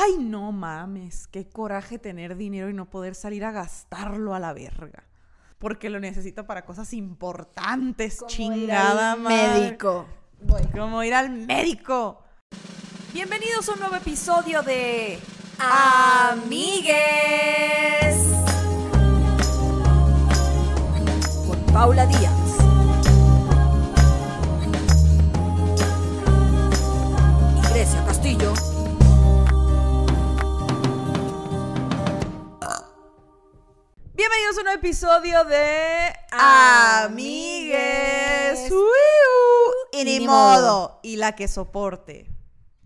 Ay, no mames, qué coraje tener dinero y no poder salir a gastarlo a la verga. Porque lo necesito para cosas importantes, chingada Ir al madre. médico. Voy. Como ir al médico. Bienvenidos a un nuevo episodio de Amigues. con Paula Díaz. Bienvenidos a un nuevo episodio de Amigues. Y ni modo. Y la que soporte.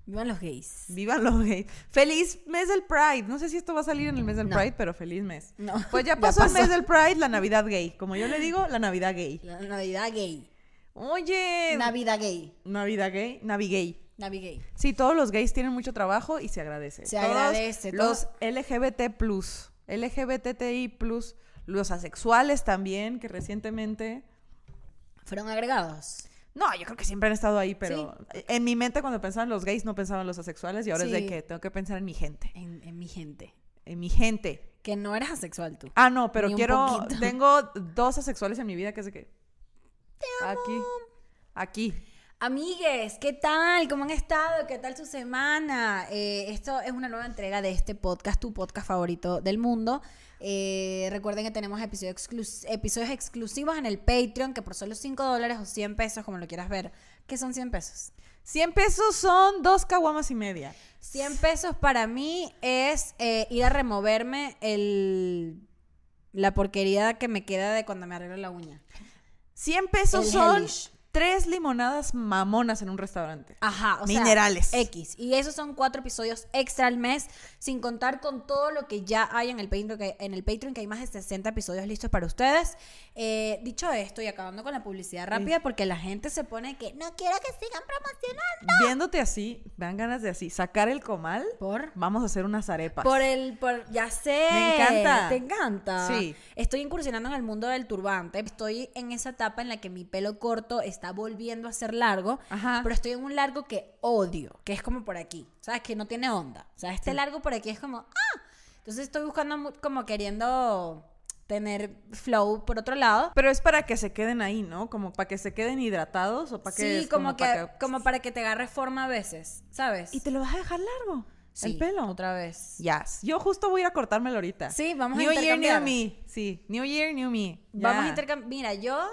Vivan los gays. Vivan los gays. Feliz mes del Pride. No sé si esto va a salir en el mes del No. Pride, pero feliz mes. No, Pues ya ya pasó, el mes del Pride, la Navidad gay. Como yo le digo, la Navidad gay. La Navidad gay. Oye. Navidad gay. Navidad gay. Navi gay. Navi gay. Sí, todos los gays tienen mucho trabajo y se agradece. Se Todos agradece, todo- Los LGBT plus, LGBTI plus, los asexuales también, que recientemente... Fueron agregados. No, yo creo que siempre han estado ahí, pero en mi mente cuando pensaba en los gays no pensaba en los asexuales y ahora es de que tengo que pensar en mi gente, En, en mi gente. en mi gente. Que no eres asexual tú. Ah, no, pero quiero, poquito. tengo dos asexuales en mi vida que es de que... Aquí, aquí. Amigues, ¿qué tal? ¿Cómo han estado? ¿Qué tal su semana? Eh, esto es una nueva entrega de este podcast, tu podcast favorito del mundo. Eh, recuerden que tenemos episodios, exclus- episodios exclusivos en el Patreon, que por solo 5 dólares o 100 pesos, como lo quieras ver, ¿qué son 100 pesos? 100 pesos son dos caguamas y media. 100 pesos para mí es eh, ir a removerme el, la porquería que me queda de cuando me arreglo la uña. 100 pesos El son hellish. Tres limonadas mamonas en un restaurante. Ajá, o sea, Minerales. X. Y esos son cuatro episodios extra al mes, sin contar con todo lo que ya hay en el Patreon, que, en el Patreon, que hay más de 60 episodios listos para ustedes. Eh, dicho esto, y acabando con la publicidad rápida, porque la gente se pone que no quiero que sigan promocionando. Viéndote así, me dan ganas de así, sacar el comal. Por. Vamos a hacer unas arepas. Por el, por, ya sé. Me encanta. Te encanta. Sí. Estoy incursionando en el mundo del turbante. Estoy en esa etapa en la que mi pelo corto está volviendo a ser largo. Ajá. Pero estoy en un largo que odio, que es como por aquí. ¿Sabes? Que no tiene onda. O sea, este Sí. largo por aquí es como, ¡ah! Entonces estoy buscando como queriendo tener flow por otro lado. Pero es para que se queden ahí, ¿no? Como para que se queden hidratados o para que Sí, es como, que, para como para que te agarre forma a veces, ¿sabes? Y te lo vas a dejar largo. Sí, el pelo. Otra vez. Yes. Yo justo voy a cortármelo ahorita. Sí, vamos a New Year, New intercambiar. Me. Sí, New Year, New Me. Vamos a intercambiar. Mira, yo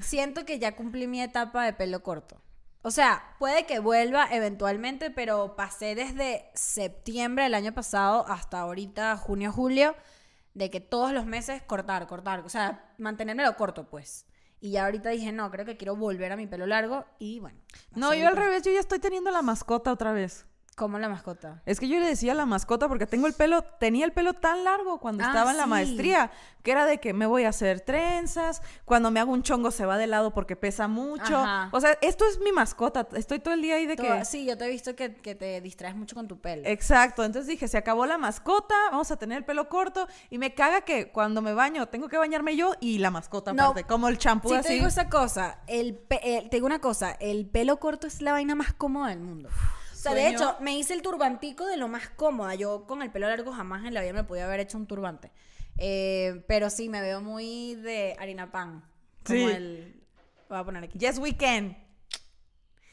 siento que ya cumplí mi etapa de pelo corto. O sea, puede que vuelva eventualmente, pero pasé desde septiembre del año pasado hasta ahorita, junio, julio, de que todos los meses cortar, cortar. O sea, mantenérmelo corto, pues. Y ya ahorita dije, no, creo que quiero volver a mi pelo largo y bueno. No, yo al revés, yo ya estoy teniendo la mascota otra vez. Como la mascota. Es que yo le decía la mascota porque tengo el pelo, tenía el pelo tan largo cuando Ah, estaba en la sí. maestría, que era de que me voy a hacer trenzas, cuando me hago un chongo se va de lado porque pesa mucho. Ajá. O sea, esto es mi mascota, estoy todo el día ahí de que... Sí, yo te he visto que, que te distraes mucho con tu pelo. Exacto, entonces dije, se acabó la mascota, vamos a tener el pelo corto y me caga que cuando me baño tengo que bañarme yo y la mascota No. aparte, como el champú Sí, así. te digo esa cosa. El pe- el- te digo una cosa. El pelo corto es la vaina más cómoda del mundo. O sea, de hecho, me hice el turbantico de lo más cómoda. Yo con el pelo largo jamás en la vida me podía haber hecho un turbante. Eh, pero sí, me veo muy de harina pan. Como Sí. el... Voy a poner aquí. Yes, we can.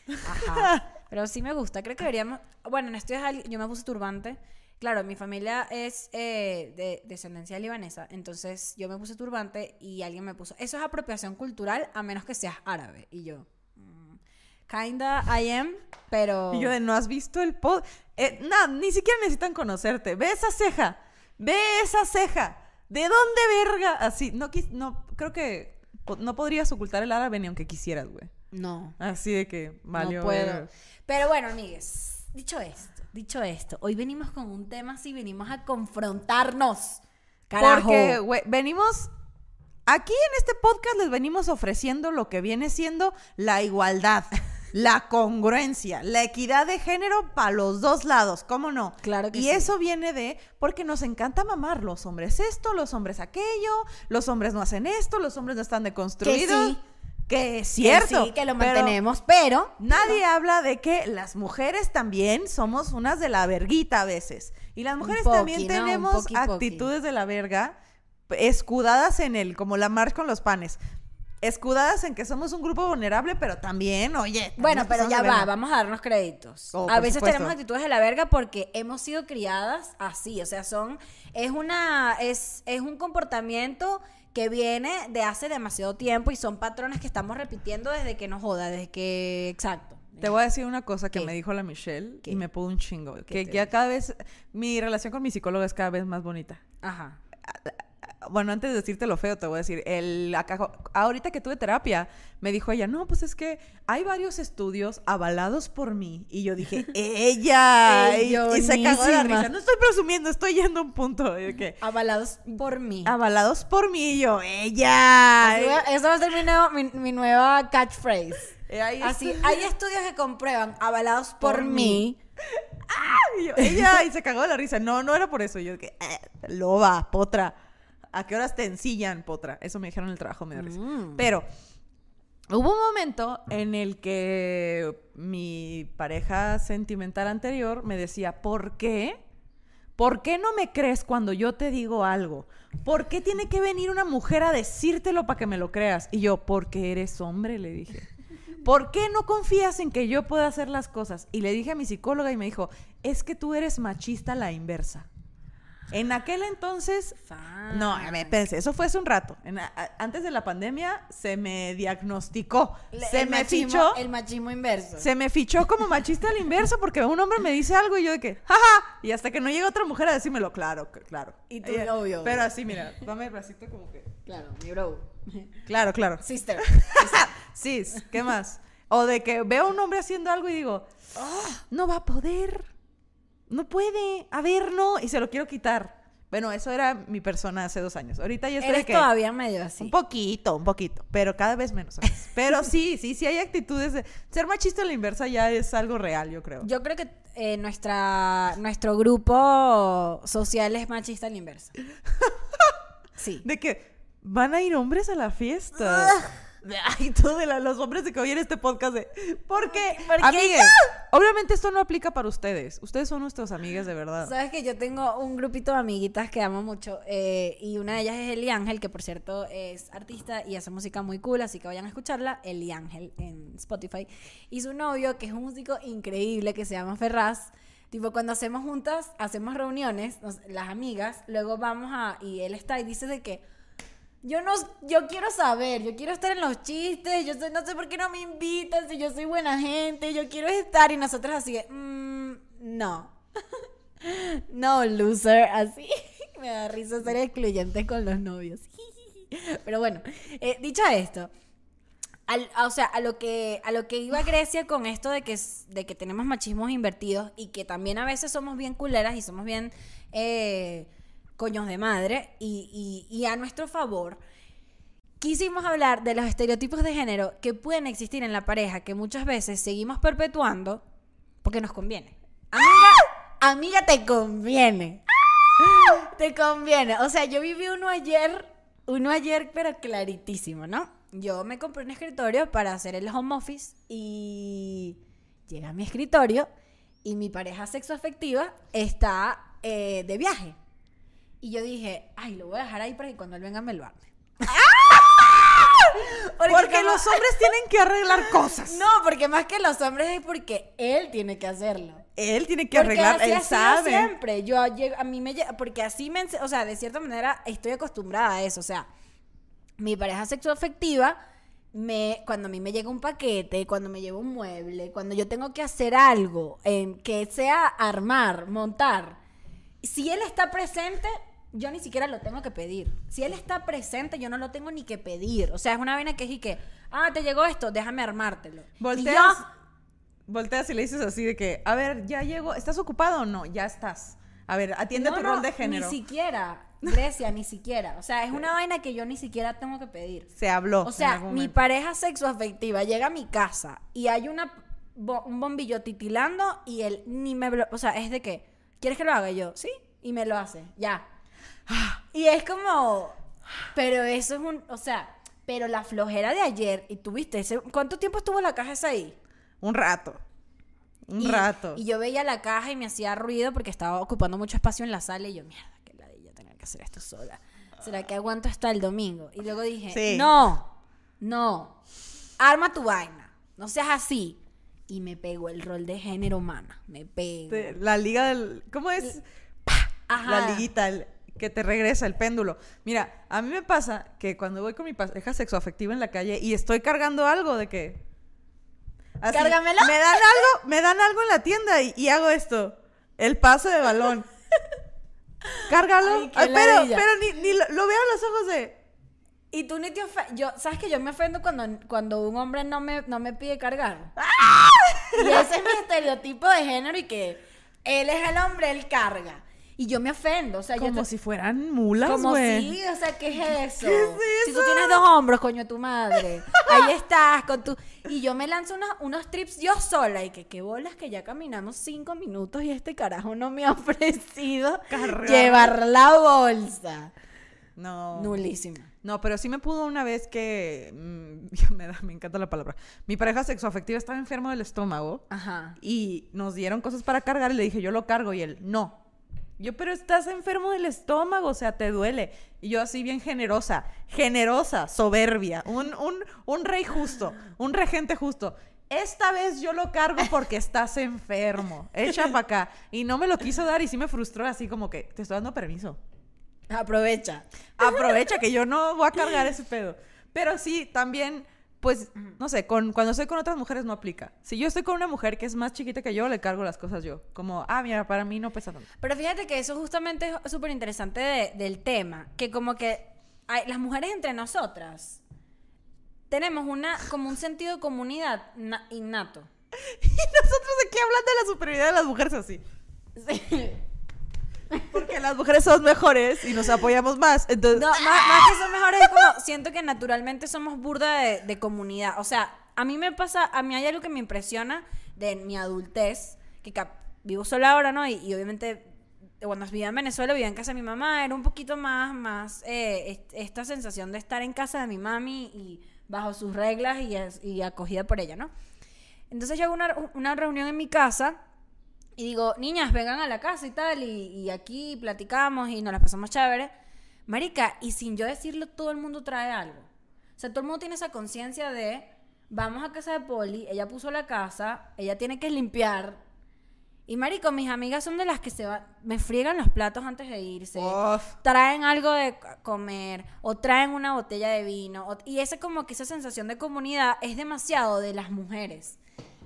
Ajá. Pero sí me gusta. Creo que deberíamos... Bueno, en al- yo me puse turbante. Claro, mi familia es eh, de descendencia libanesa. Entonces yo me puse turbante y alguien me puso... Eso es apropiación cultural a menos que seas árabe. Y yo... Kinda I am, pero... Y yo de, ¿no has visto el pod? Eh, nada, ni siquiera necesitan conocerte. Ve esa ceja, ve esa ceja. ¿De dónde verga? Así, no, quis- no, creo que no podrías ocultar el árabe ni aunque quisieras, güey. No. Así de que valió. no puedo. Pero bueno, amigues, dicho esto, dicho esto, hoy venimos con un tema así, venimos a confrontarnos. Carajo. Porque, güey, venimos. Aquí en este podcast les venimos ofreciendo lo que viene siendo la igualdad, la congruencia, la equidad de género para los dos lados, ¿cómo no? Claro que y sí. eso viene de porque nos encanta mamar los hombres esto, los hombres aquello, los hombres no hacen esto, los hombres no están que deconstruidos. sí, Que es Que cierto. sí, que lo mantenemos, pero... Nadie habla de que las mujeres también somos unas de la verguita a veces. Y las mujeres poqui, también tenemos poqui, poqui. actitudes de la verga escudadas en el, como la marcha con los panes. Escudadas en que somos un grupo vulnerable, pero también, oye. también Bueno, pero ya va, vamos a darnos créditos. Oh, a veces supuesto. tenemos actitudes de la verga porque hemos sido criadas así, o sea, son es una es es un comportamiento que viene de hace demasiado tiempo y son patrones que estamos repitiendo desde que nos joda, desde que exacto. Te voy a decir una cosa que ¿Qué? me dijo la Michelle ¿Qué? y me pudo un chingo. Que ya cada vez, mi relación con mi psicóloga es cada vez más bonita. Ajá. Bueno, antes de decirte lo feo, te voy a decir, el, acá- ahorita que tuve terapia, me dijo ella, no, pues es que hay varios estudios avalados por mí. Y yo dije, ella. Ey, y, y se cagó de la risa. No estoy presumiendo, estoy yendo a un punto. Avalados por mí. avalados por mí. Y yo, ella. Eso va a ser mi, nuevo- mi, mi nueva catchphrase. Ahí Así, está. hay estudios que comprueban avalados por, Por mí. Y yo, ella, y se cagó de la risa. No, no era por eso. Yo, que, "Eh, loba, potra. ¿A qué horas te ensillan, potra? Eso me dijeron en el trabajo, me da risa. Mm. Pero hubo un momento en el que mi pareja sentimental anterior me decía, ¿por qué? ¿Por qué no me crees cuando yo te digo algo? ¿Por qué tiene que venir una mujer a decírtelo para que me lo creas? Y yo, porque eres hombre, le dije. ¿Por qué no confías en que yo pueda hacer las cosas? Y le dije a mi psicóloga y me dijo, es que tú eres machista a la inversa. En aquel entonces, no, a ver, espérense, eso fue hace un rato. En- a- a- antes de la pandemia se me diagnosticó, Le- se me machismo- fichó, El machismo inverso. se me fichó como machista al inverso porque un hombre me dice algo y yo de que, jaja, y hasta que no llega otra mujer a decírmelo, claro, claro. Y tú, Ella- obvio, Pero así, mira, dame el bracito como que, Claro, mi bro. claro, claro. Sister. Sí, ¿qué más? O de que veo a un hombre haciendo algo y digo, "Ah, no va a poder. No puede. A ver, no. Y se lo quiero quitar. Bueno, eso era mi persona hace dos años. Ahorita ya estoy Eres que... todavía medio así. Un poquito, un poquito. Pero cada vez menos. Pero sí, sí, sí hay actitudes de... Ser machista a la inversa ya es algo real, yo creo. Yo creo que eh, nuestra, nuestro grupo social es machista al inverso. Sí. De que van a ir hombres a la fiesta. Ay, tú de la- los hombres de que oyen este podcast de... ¿Por qué? ¿Por qué Amigues, obviamente esto no aplica para ustedes. Ustedes son nuestras amigas de verdad. Sabes que yo tengo un grupito de amiguitas que amo mucho eh, y una de ellas es Eli Ángel, que por cierto es artista y hace música muy cool, así que vayan a escucharla, Eli Ángel en Spotify. Y su novio, que es un músico increíble, que se llama Ferraz. Tipo, cuando hacemos juntas, hacemos reuniones, nos- las amigas, luego vamos a... Y él está y dice de que... Yo no, yo quiero saber, yo quiero estar en los chistes, yo sé- no sé por qué no me invitan, si yo soy buena gente, yo quiero estar y nosotras así de, "Mm, no. No, loser, así. Me da risa ser excluyente con los novios. Pero bueno, eh, dicho esto, o sea, a lo que a lo que iba Grecia con esto de que de que tenemos machismos invertidos y que también a veces somos bien culeras y somos bien eh, coños de madre y, a nuestro favor. Quisimos hablar de los estereotipos de género que pueden existir en la pareja que muchas veces seguimos perpetuando porque nos conviene. Amiga, amiga, te conviene. Te conviene. O sea, yo viví uno ayer, uno ayer, pero claritísimo, ¿no? Yo me compré un escritorio para hacer el home office y llega a mi escritorio y mi pareja sexoafectiva está eh, de viaje. Y yo dije, ay, lo voy a dejar ahí para que cuando él venga me lo arme. Porque como- los hombres tienen que arreglar cosas. No, porque más que los hombres es porque él tiene que hacerlo. Él tiene que Porque arreglar, así él sabe. siempre. Yo llego- a mí me porque así me, o sea, de cierta manera estoy acostumbrada a eso, o sea, mi pareja sexoafectiva me cuando a mí me llega un paquete, cuando me lleva un mueble, cuando yo tengo que hacer algo en que sea armar, montar, si él está presente, yo ni siquiera lo tengo que pedir. Si él está presente, yo no lo tengo ni que pedir. O sea, es una vaina que es y que, ah, te llegó esto, déjame armártelo. Y Volteas, yo- volteas y le dices así de que, a ver, ya llego, ¿estás ocupado o no? Ya estás. A ver, atiende No, tu no, rol de género. Ni siquiera, Grecia, ni siquiera. O sea, es una vaina que yo ni siquiera tengo que pedir. Se habló. O sea, mi pareja sexoafectiva llega a mi casa y hay una bo- un bombillo titilando y él ni me... O sea, es de que, ¿quieres que lo haga? Y yo, sí, y me lo hace, ya. Y es como... Pero eso es un... O sea, Pero la flojera de ayer, y tuviste ese, ¿cuánto tiempo estuvo la caja esa ahí? Un rato. Un Y- rato. Y yo veía la caja y me hacía ruido porque estaba ocupando mucho espacio en la sala y yo, mierda, que ladilla tener que hacer esto sola. ¿Será que aguanto hasta el domingo? Y luego dije, Sí. no, no, arma tu vaina, no seas así. Y me pegó el rol de género, mana, me pegó. La liga del. ¿Cómo es? Ajá. La liguita, el- que te regresa el péndulo. Mira, a mí me pasa que cuando voy con mi pareja sexoafectiva en la calle y estoy cargando algo de que. así, ¿Cárgamelo? Me dan algo, me dan algo en la tienda y, y hago esto. El pase de balón. Cárgalo. Ay, qué Ay, pero pero ni, ni lo, lo veo a los ojos de. Y tú ni te. Yo, ¿sabes que yo me ofendo cuando, cuando un hombre no me, no me pide cargar? ¡Ah! Y ese es mi estereotipo de género y que él es el hombre, él carga. Y yo me ofendo. O sea, yo Como te- si fueran mulas, Como güey. si, o sea, ¿qué es eso? ¿Qué es Si tú eso? tienes dos hombros, coño, tu madre. Ahí estás con tu... Y yo me lanzo unos, unos trips yo sola y que qué bolas que ya caminamos cinco minutos y este carajo no me ha ofrecido llevar la bolsa. No. Nulísima. No, pero sí me pudo una vez que. mm, me, da- me encanta la palabra. Mi pareja sexoafectiva estaba enfermo del estómago Ajá. y nos dieron cosas para cargar y le dije, yo lo cargo y él, no. Yo, pero estás enfermo del estómago, o sea, te duele. Y yo así bien generosa, generosa, soberbia, un, un, un rey justo, un regente justo. Esta vez yo lo cargo porque estás enfermo. Echa para acá. Y no me lo quiso dar y sí me frustró así como que, te estoy dando permiso. Aprovecha. Aprovecha que yo no voy a cargar ese pedo. Pero sí, también, pues, no sé, con, cuando estoy con otras mujeres no aplica. Si yo estoy con una mujer que es más chiquita que yo, le cargo las cosas yo. Como, ah, mira, para mí no pesa tanto. Pero fíjate que eso justamente es súper interesante de- del tema, que como que hay- las mujeres entre nosotras tenemos una como un sentido de comunidad na- innato. Y nosotros aquí hablando de la superioridad de las mujeres así. Porque las mujeres son mejores y nos apoyamos más. Entonces, No, más, más que son mejores, es como siento que naturalmente somos burda de, de comunidad. O sea, a mí me pasa, a mí hay algo que me impresiona de mi adultez, que cap- vivo sola ahora, ¿no? Y, y obviamente cuando vivía en Venezuela, vivía en casa de mi mamá, era un poquito más, más eh, est- esta sensación de estar en casa de mi mami y bajo sus reglas y, y acogida por ella, ¿no? Entonces yo hago una, una reunión en mi casa y digo, niñas, vengan a la casa y tal, y, y aquí platicamos y nos las pasamos chévere. Marica, y sin yo decirlo, todo el mundo trae algo. O sea, todo el mundo tiene esa conciencia de, vamos a casa de Poli, ella puso la casa, ella tiene que limpiar. Y marico, mis amigas son de las que se van, me friegan los platos antes de irse. Uf. Traen algo de comer o traen una botella de vino. o- y esa como que esa sensación de comunidad es demasiado de las mujeres.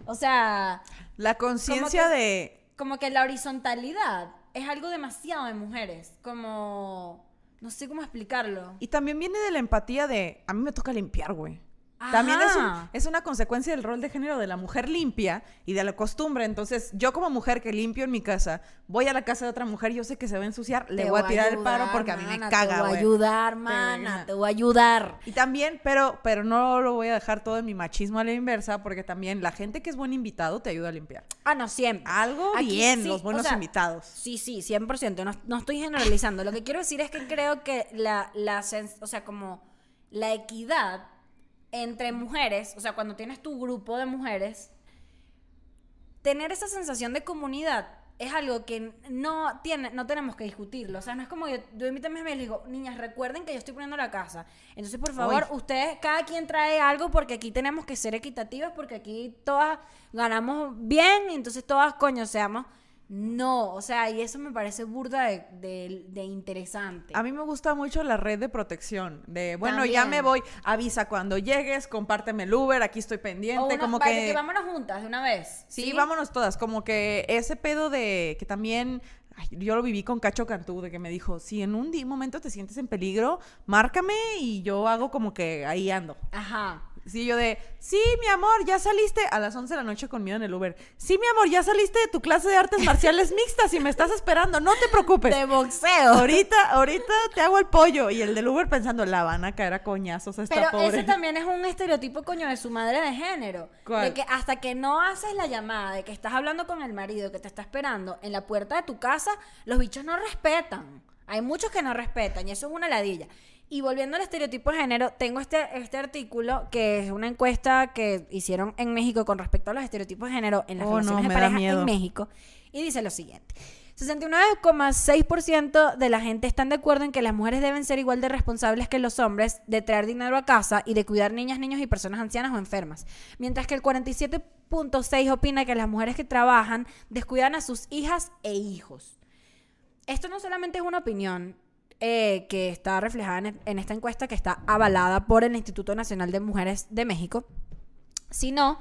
O sea, la conciencia de... como que la horizontalidad es algo demasiado de mujeres. Como, no sé cómo explicarlo. Y también viene de la empatía de, a mí me toca limpiar, güey. También es, un- es una consecuencia del rol de género de la mujer limpia y de la costumbre. Entonces, yo como mujer que limpio en mi casa, voy a la casa de otra mujer, yo sé que se va a ensuciar, le Te voy a tirar el paro ayudar, porque a mí me mana, caga, Te voy a ayudar, mana, te voy a ayudar. Y también, pero, pero no lo voy a dejar todo en mi machismo a la inversa, porque también la gente que es buen invitado te ayuda a limpiar. Ah, no, siempre. Algo Aquí bien, sí, los o buenos sea, invitados. Sí, sí, 100%. No, no estoy generalizando. Lo que quiero decir es que creo que la, la o sea, como la equidad entre mujeres, o sea, cuando tienes tu grupo de mujeres, tener esa sensación de comunidad es algo que no tiene, no tenemos que discutirlo. O sea, no es como yo, yo invito a mis amigas y les digo, niñas, recuerden que yo estoy poniendo la casa. Entonces, por favor, Uy. ustedes, cada quien trae algo porque aquí tenemos que ser equitativas, porque aquí todas ganamos bien y entonces todas, coño, seamos. No, o sea, y eso me parece burda de, de- de interesante. A mí me gusta mucho la red de protección. De, bueno, ya me voy, avisa cuando llegues, compárteme el Uber, aquí estoy O pendiente, una- como que... vámonos juntas de una vez. Sí, vámonos todas. Como que ese pedo de que también. ay, yo lo viví con Cacho Cantú, de que me dijo: si en un momento te sientes en peligro, márcame y yo hago como que ahí ando. Ajá. Sí, yo de, sí, mi amor, ya saliste a las 11 de la noche conmigo en el Uber. Sí, mi amor, ya saliste de tu clase de artes marciales mixtas y me estás esperando, no te preocupes. De boxeo. Ahorita, ahorita te hago el pollo. Y el del Uber pensando, la van a caer a coñazos a esta Pero pobre. ese también es un estereotipo, coño, de su madre de género. ¿Cuál? De que hasta que no haces la llamada, de que estás hablando con el marido que te está esperando en la puerta de tu casa, los bichos no respetan. Hay muchos que no respetan y eso es una ladilla. Y volviendo al estereotipo de género, tengo este, este artículo que es una encuesta que hicieron en México con respecto a los estereotipos de género en las Oh, no, relaciones me de pareja en México. Y dice lo siguiente. 69,6% de la gente están de acuerdo en que las mujeres deben ser igual de responsables que los hombres de traer dinero a casa y de cuidar niñas, niños y personas ancianas o enfermas. Mientras que el 47.6% opina que las mujeres que trabajan descuidan a sus hijas e hijos. Esto no solamente es una opinión eh, que está reflejada en, en esta encuesta que está avalada por el Instituto Nacional de Mujeres de México, sino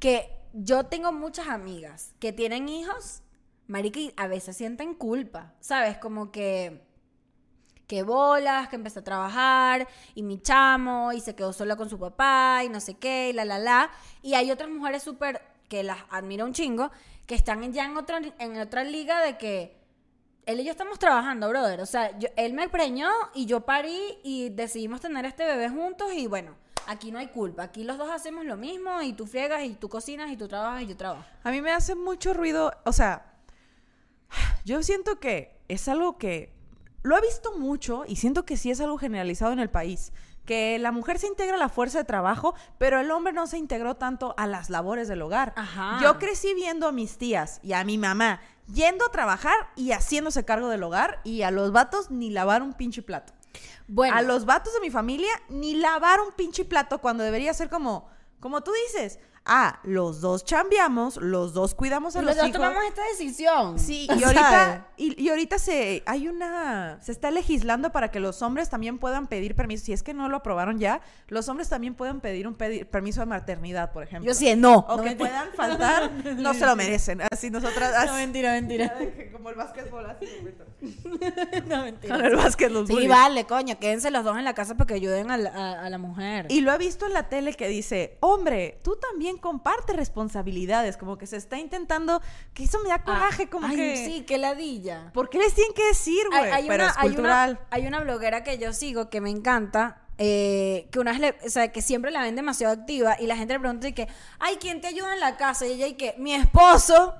que yo tengo muchas amigas que tienen hijos, marica, a veces sienten culpa, ¿sabes? Como que que bolas, que empezó a trabajar y mi chamo y se quedó sola con su papá y no sé qué y la la la y hay otras mujeres súper que las admiro un chingo que están ya en otra en otra liga de que él y yo estamos trabajando, brother. O sea, yo- él me preñó y yo parí y decidimos tener este bebé juntos y bueno, aquí no hay culpa. Aquí los dos hacemos lo mismo y tú friegas y tú cocinas y tú trabajas y yo trabajo. A mí me hace mucho ruido, o sea, yo siento que es algo que lo he visto mucho y siento que sí es algo generalizado en el país. Que la mujer se integra a la fuerza de trabajo, pero el hombre no se integró tanto a las labores del hogar. Ajá. Yo crecí viendo a mis tías y a mi mamá yendo a trabajar y haciéndose cargo del hogar y a los vatos ni lavar un pinche plato. Bueno, A los vatos de mi familia ni lavar un pinche plato cuando debería ser como, como tú dices. Ah, los dos chambeamos, los dos cuidamos a los los, dos hijos. tomamos esta decisión. Sí, y ahorita, y, y ahorita se hay una se está legislando para que los hombres también puedan pedir permiso. Si es que no lo aprobaron ya, los hombres también pueden pedir un pedi- permiso de maternidad, por ejemplo. Yo sí, no. O no que mentira. puedan faltar, no se lo merecen. Así nosotras, No, mentira, mentira. como el básquetbol, así. no, mentira. Con el básquet los Sí, bullies. vale, coño, quédense los dos en la casa para que ayuden a la, a- a la mujer. Y lo he visto en la tele que dice, hombre, tú también compartes responsabilidades, como que se está intentando, que eso me da coraje, como Ah, Ay, que... sí, qué ladilla. ¿Por qué les tienen que decir, güey? Hay, hay Pero una, es hay una- hay una bloguera que yo sigo que me encanta. eh, que una vez le- o sea, que siempre la ven demasiado activa y la gente le pregunta y que, ay, ¿quién te ayuda en la casa? Y ella y que, mi esposo,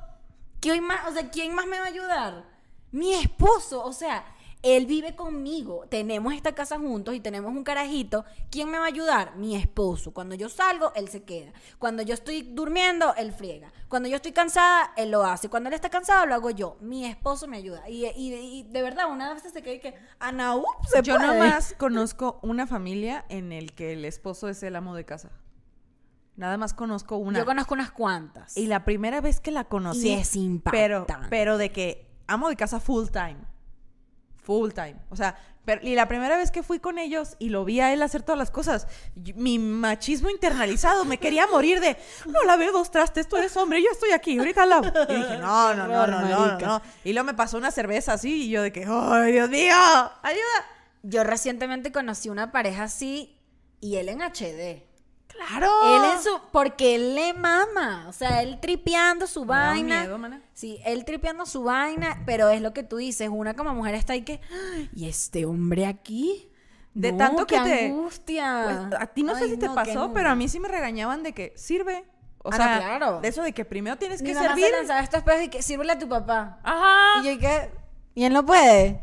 ¿quién más, o sea, ¿quién más me va a ayudar? Mi esposo, o sea, él vive conmigo, tenemos esta casa juntos y tenemos un carajito, ¿quién me va a ayudar? Mi esposo. Cuando yo salgo, él se queda. Cuando yo estoy durmiendo, él friega. Cuando yo estoy cansada, él lo hace. Cuando él está cansado, lo hago yo. Mi esposo me ayuda. Y, y- y de verdad, una vez se queda y que, Ana, up, se Yo puede". nomás conozco una familia en el que el esposo es el amo de casa. Nada más conozco una. Yo conozco unas cuantas. y la primera vez que la conocí. Y es pero, impactante. pero de que amo de casa full time. Full time. O sea, pero, y la primera vez que fui con ellos y lo vi a él hacer todas las cosas, mi machismo internalizado me quería morir de, no lavé dos trastes, tú eres hombre, yo estoy aquí, ahorita lavo. Y dije, no, no, no, no, no, no, Marica. no. Y luego me pasó una cerveza así y yo de que, ay, Dios mío, ayuda. Yo recientemente conocí una pareja así y él en HD. Claro. Él en su. Porque él le mama. O sea, él tripeando su vaina. miedo. Sí, él tripeando su vaina. Pero es lo que tú dices. Una como mujer está ahí que. "Ay, ¿Y este hombre aquí? De No, tanto que qué te- angustia. Pues, a ti no sé si te pasó, pero a mí sí me regañaban de que sirve. O Ah, sea, no, claro. de eso de que primero tienes Mi que mamá servir. se lanzaba estos espejos y que sírvele a tu papá. Ajá. Y yo y que. Y él no puede.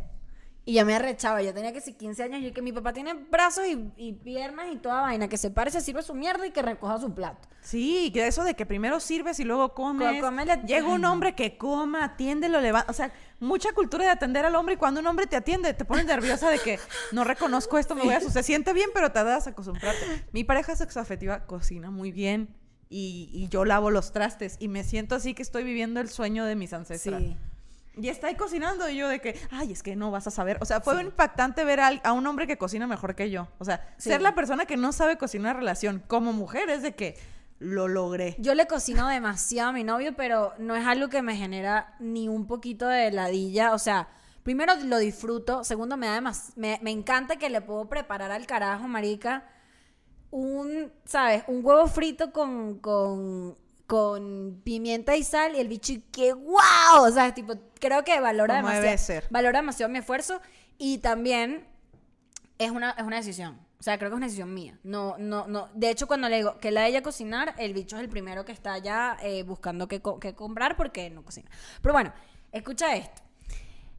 Y yo me arrechaba. Yo tenía que ser 15 años. Y que mi papá tiene brazos y, y piernas y toda vaina. Que se pare, se sirve su mierda y que recoja su plato. Sí, que eso de que primero sirves y luego comes. Llega un hombre que coma, atiende, lo levanta. O sea, mucha cultura de atender al hombre y cuando un hombre te atiende, te pones nerviosa de que no reconozco esto, me voy a asustar. Se siente bien, pero te das a acostumbrarte. Mi pareja sexoafectiva cocina muy bien y, y yo lavo los trastes y me siento así que estoy viviendo el sueño de mis ancestros. Sí. Y está ahí cocinando y yo de que, ay, es que no vas a saber. O sea, fue impactante ver a, un hombre que cocina mejor que yo. O sea, Sí. ser la persona que no sabe cocinar una relación como mujer es de que lo logré. Yo le cocino demasiado a mi novio, pero no es algo que me genera ni un poquito de ladilla. O sea, primero lo disfruto, segundo me da me, me encanta que le puedo preparar al carajo, marica, un, ¿sabes? Un huevo frito con, con, con pimienta y sal y el bicho, ¡qué guau! O sea, tipo, creo que valora Como demasiado, debe ser. valora demasiado mi esfuerzo y también es una, es una decisión. O sea, creo que es una decisión mía. No, no, no. De hecho, cuando le digo que la de ella cocinar, el bicho es el primero que está ya eh, buscando qué, co- qué comprar porque no cocina. Pero bueno, escucha esto.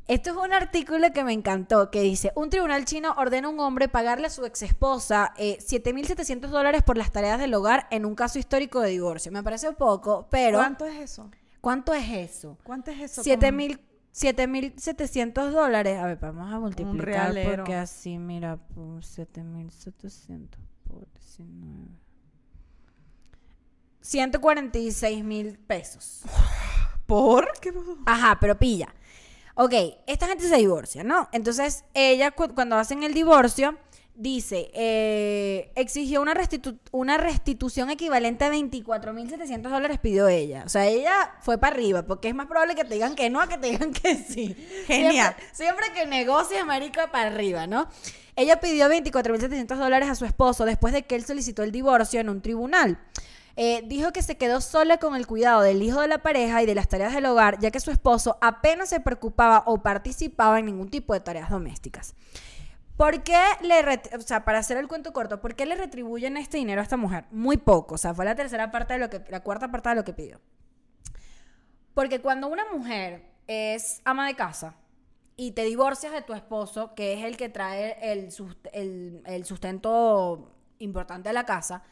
Esto es un artículo que me encantó, que dice, un tribunal chino ordena a un hombre pagarle a su ex esposa eh, 7.700 dólares por las tareas del hogar en un caso histórico de divorcio. Me parece poco, pero... ¿Cuánto es eso? ¿Cuánto es eso? ¿Cuánto es eso? 7.000 7.700 dólares. A ver, vamos a multiplicar porque así, mira, por 7.700 por 19. 146 mil pesos. ¿Por? ¿Qué? Ajá, pero pilla. Ok, esta gente se divorcia, ¿no? Entonces, ella cu- cuando hacen el divorcio, dice, eh, exigió una, restitu- una restitución equivalente a 24.700 dólares, pidió ella. O sea, ella fue para arriba, porque es más probable que te digan que no a que te digan que sí. Genial. Siempre, siempre que negocies, marica, para arriba, ¿no? Ella pidió 24.700 dólares a su esposo después de que él solicitó el divorcio en un tribunal. Eh, dijo que se quedó sola con el cuidado del hijo de la pareja y de las tareas del hogar, ya que su esposo apenas se preocupaba o participaba en ningún tipo de tareas domésticas. ¿Por qué le, o sea, para hacer el cuento corto, ¿por qué le retribuyen este dinero a esta mujer? Muy poco, o sea, fue la tercera parte de lo que, la cuarta parte de lo que pidió. Porque cuando una mujer es ama de casa y te divorcias de tu esposo, que es el que trae el- el sustento importante a la casa,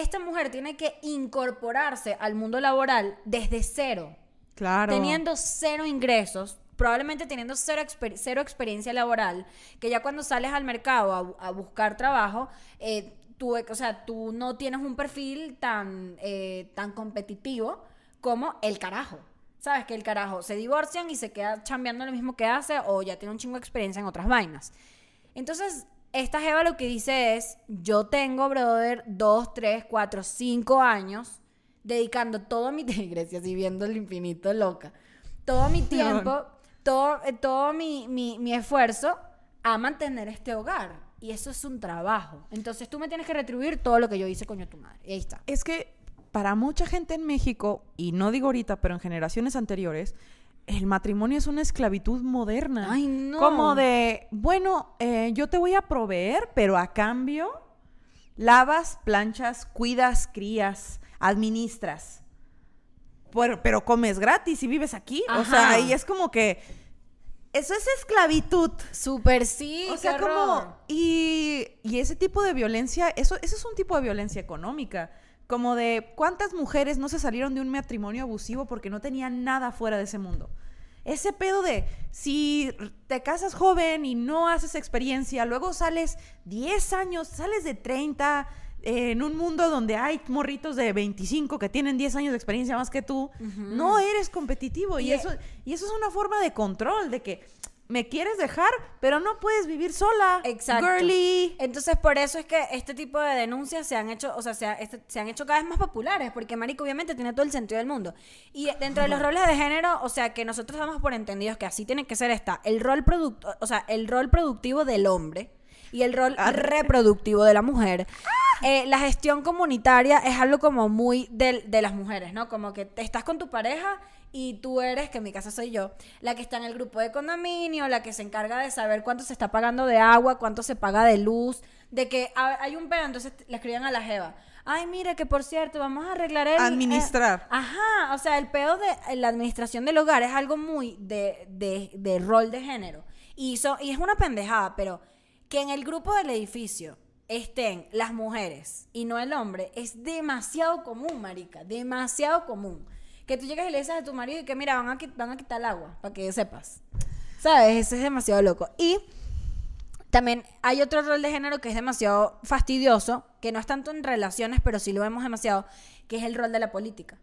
esta mujer tiene que incorporarse al mundo laboral desde cero, Claro. teniendo cero ingresos, probablemente teniendo cero, exper- cero experiencia laboral, que ya cuando sales al mercado a, bu- a buscar trabajo, eh, tú, o sea, tú no tienes un perfil tan, eh, tan competitivo como el carajo. ¿Sabes? Que el carajo se divorcian y se queda chambeando lo mismo que hace o ya tiene un chingo de experiencia en otras vainas. Entonces, esta Jeva lo que dice es, yo tengo, brother, dos, tres, cuatro, cinco años dedicando todo mi... Grecia, así viendo el infinito, loca. Todo mi tiempo, todo, eh, todo mi, mi, mi esfuerzo a mantener este hogar. Y eso es un trabajo. Entonces tú me tienes que retribuir todo lo que yo hice, coño, tu madre. Y ahí está. Es que para mucha gente en México, y no digo ahorita, pero en generaciones anteriores, el matrimonio es una esclavitud moderna. Ay, no. Como de, bueno, eh, yo te voy a proveer, pero a cambio lavas, planchas, cuidas, crías, administras. Pero, pero comes gratis y vives aquí. O sea, y es como que eso es esclavitud. Súper sí. O sea, como. Y, y ese tipo de violencia, eso, eso es un tipo de violencia económica. Como de cuántas mujeres no se salieron de un matrimonio abusivo porque no tenían nada fuera de ese mundo. Ese pedo de si te casas joven y no haces experiencia, luego sales 10 años, sales de 30 eh, en un mundo donde hay morritos de 25 que tienen 10 años de experiencia más que tú, no eres competitivo. Y, Y- eso, y eso es una forma de control, de que me quieres dejar, pero no puedes vivir sola. Exacto. Girly. Entonces, por eso es que este tipo de denuncias se han hecho, o sea, se, ha- este- se han hecho cada vez más populares, porque Marico obviamente tiene todo el sentido del mundo. Y dentro de los roles de género, o sea, que nosotros damos por entendidos que así tiene que ser está el rol producto, o sea, el rol productivo del hombre y el rol Ah. reproductivo de la mujer. Eh, la gestión comunitaria es algo como muy del- de, las mujeres, ¿no? Como que estás con tu pareja y tú eres, que en mi casa soy yo, la que está en el grupo de condominio, la que se encarga de saber cuánto se está pagando de agua, cuánto se paga de luz, de que ha- hay un pedo, entonces le escriban a la jeva. Ay, mira, que por cierto, vamos a arreglar el... Administrar. eh, ajá, o sea, el pedo de eh, la administración del hogar es algo muy de, de, de rol de género. Y, so- y es una pendejada, pero que en el grupo del edificio estén las mujeres y no el hombre es demasiado común, marica, demasiado común. Que tú llegas y le dices a tu marido y que mira, van a, van a quitar el agua, para que sepas. ¿Sabes? Eso es demasiado loco. Y también hay otro rol de género que es demasiado fastidioso, que no es tanto en relaciones, pero sí lo vemos demasiado, que es el rol de la política.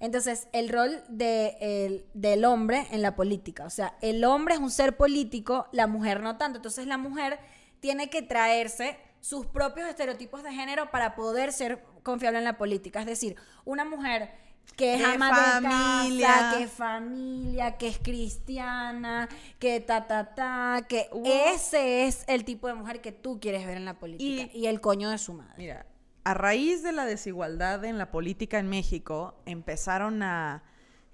Entonces, el rol de el- del hombre en la política. O sea, el hombre es un ser político, la mujer no tanto. Entonces, la mujer tiene que traerse sus propios estereotipos de género para poder ser confiable en la política. Es decir, una mujer que es ama familia. de casa, que es familia, que es cristiana, que ta, ta, ta, que ese es el tipo de mujer que tú quieres ver en la política. Y, Y- el coño de su madre. Mira, a raíz de la desigualdad en la política en México, empezaron a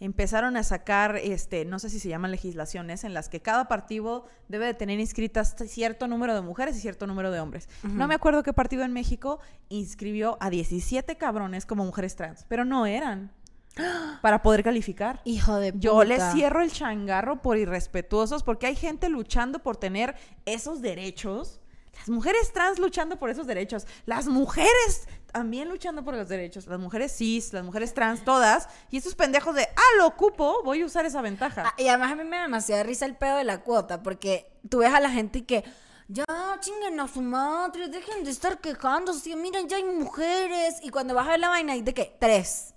empezaron a sacar este, no sé si se llaman legislaciones en las que cada partido debe de tener inscritas cierto número de mujeres y cierto número de hombres. No me acuerdo qué partido en México inscribió a 17 cabrones como mujeres trans, pero no eran. para poder calificar. Hijo de puta. Yo les cierro el changarro por irrespetuosos porque hay gente luchando por tener esos derechos. Las mujeres trans luchando por esos derechos. Las mujeres también luchando por los derechos. Las mujeres cis, las mujeres trans, todas. Y estos pendejos de, ah, lo ocupo, voy a usar esa ventaja. Ah, y además a mí me da demasiada risa el pedo de la cuota, porque tú ves a la gente y que, ya, chinguen a su madre, dejen de estar quejándose, miren, ya hay mujeres. Y cuando vas a ver la vaina, hay de qué? Tres.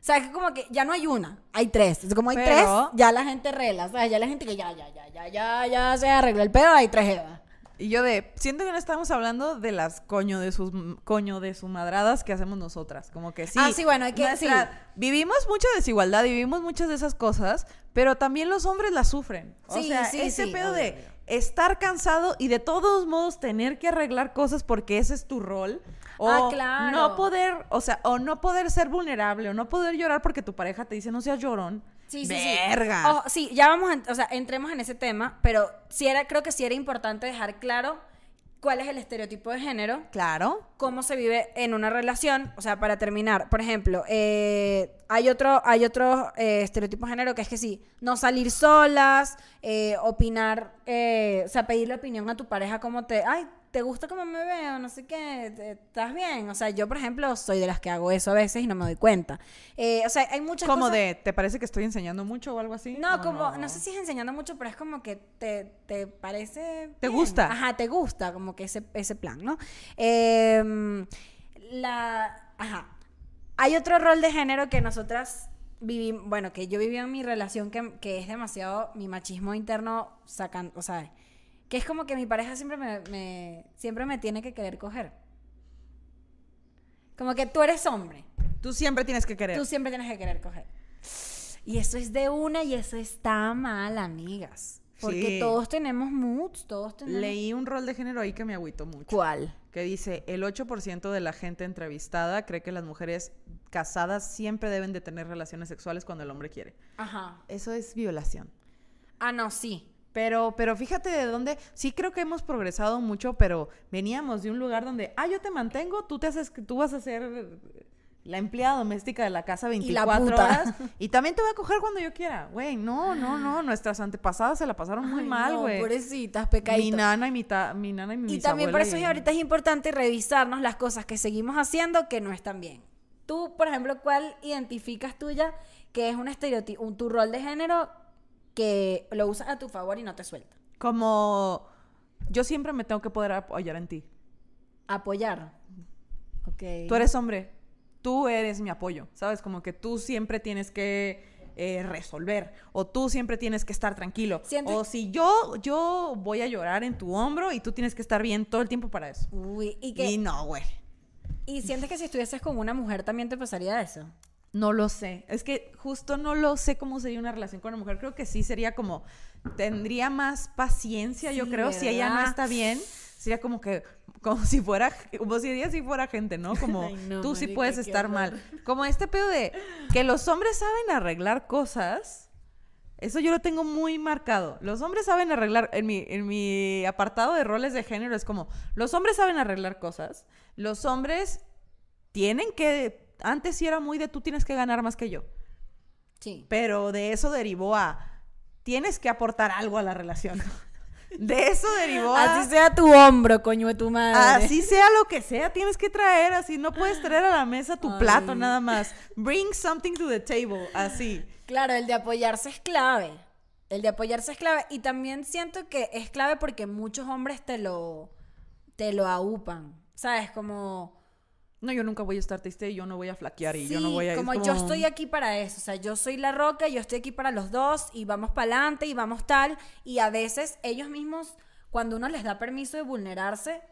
O sea, es que como que ya no hay una, hay tres. Entonces, como hay Pero- tres, ya la gente rela, o sea, ya la gente que ya, ya, ya, ya, ya, ya se arregló el pedo, hay tres Evas. Y yo de, siento que no estamos hablando de las coño de sus coño de su madradas que hacemos nosotras, como que sí. Ah, sí, bueno, hay que- nuestra- sí. Vivimos mucha desigualdad, y vivimos muchas de esas cosas, pero también los hombres las sufren. O Sí, sea, sí, ese sí, pedo obvio, de obvio. estar cansado y de todos modos tener que arreglar cosas porque ese es tu rol. O Ah, claro. no poder, o sea, o no poder ser vulnerable, o no poder llorar porque tu pareja te dice no seas llorón. Sí, sí, Verga. sí. Ojo, sí, ya vamos, a- o sea, entremos en ese tema, pero sí era, creo que sí era importante dejar claro cuál es el estereotipo de género, Claro. cómo se vive en una relación. O sea, para terminar, por ejemplo, eh, hay otro, hay otro eh, estereotipo de género que es que sí, no salir solas, eh, opinar, eh, o sea, pedirle opinión a tu pareja como te, ay, ¿te gusta cómo me veo? No sé qué, ¿estás bien? O sea, yo, por ejemplo, soy de las que hago eso a veces y no me doy cuenta. Eh, o sea, hay muchas Como cosas... de, ¿te parece que estoy enseñando mucho o algo así? No, ¿O como, no? sé si es enseñando mucho, pero es como que te, te parece... ¿Te bien. gusta? Ajá, te gusta, como que ese, ese plan, ¿no? Em, la... Ajá. Hay otro rol de género que nosotras vivimos, bueno, que yo viví en mi relación que, que es demasiado mi machismo interno sacando, o sea, que es como que mi pareja siempre me, me- siempre me tiene que querer coger. Como que tú eres hombre. Tú siempre tienes que querer. Tú siempre tienes que querer coger. Y eso es de una y eso está mal, amigas. Porque Sí. todos tenemos moods, todos tenemos... Leí un rol de género ahí que me agüitó mucho. ¿Cuál? Que dice, el 8% de la gente entrevistada cree que las mujeres casadas siempre deben de tener relaciones sexuales cuando el hombre quiere. Ajá. Eso es violación. Ah, no, sí. Pero, pero fíjate de dónde, sí creo que hemos progresado mucho, pero veníamos de un lugar donde, ah, yo te mantengo, tú te haces, tú vas a ser la empleada doméstica de la casa Y la 24 puta. horas y también te voy a coger cuando yo quiera. Güey, no, no, no, nuestras antepasadas se la pasaron muy Ay, mal, no, güey. Pobrecitas, mi nana y mi, ta- mi nana y mi Y también por eso es y- ahorita es importante revisarnos las cosas que seguimos haciendo que no están bien. Tú, por ejemplo, ¿cuál identificas tuya que es un estereotipo, un, tu rol de género que lo usas a tu favor y no te suelta? Como yo siempre me tengo que poder apoyar en ti. Apoyar. Ok. Tú eres hombre, tú eres mi apoyo, ¿sabes? Como que tú siempre tienes que eh, resolver o tú siempre tienes que estar tranquilo. Sientes- O si yo, yo voy a llorar en tu hombro y tú tienes que estar bien todo el tiempo para eso. Uy, y que... Y no, güey. ¿Y sientes que si estuvieses con una mujer también te pasaría eso? No lo sé. Es que justo no lo sé cómo sería una relación con una mujer. Creo que sí sería como. Tendría más paciencia, yo Sí, creo. Si ella no está bien, sería como que. Como si fuera. Como si ella sí fuera gente, ¿no? Como Ay, no, tú sí marica, puedes qué estar mal. Como este pedo de que los hombres saben arreglar cosas. Eso yo lo tengo muy marcado. Los hombres saben arreglar, en mi, en mi apartado de roles de género es como, los hombres saben arreglar cosas, los hombres tienen que, antes sí era muy de tú tienes que ganar más que yo, Sí. pero de eso derivó a, tienes que aportar algo a la relación. De eso derivó a... Así sea tu hombro, coño de tu madre. Así sea lo que sea, tienes que traer, así no puedes traer a la mesa tu Ay. plato nada más. Bring something to the table, así. Claro, el de apoyarse es clave. El de apoyarse es clave. Y también siento que es clave porque muchos hombres te lo, te lo aupan. ¿Sabes? Como... No, yo nunca voy a estar triste y yo no voy a flaquear y Sí, yo no voy a... es como, yo estoy aquí para eso, o sea, yo soy la roca, yo estoy aquí para los dos y vamos para adelante y vamos tal y a veces ellos mismos cuando uno les da permiso de vulnerarse,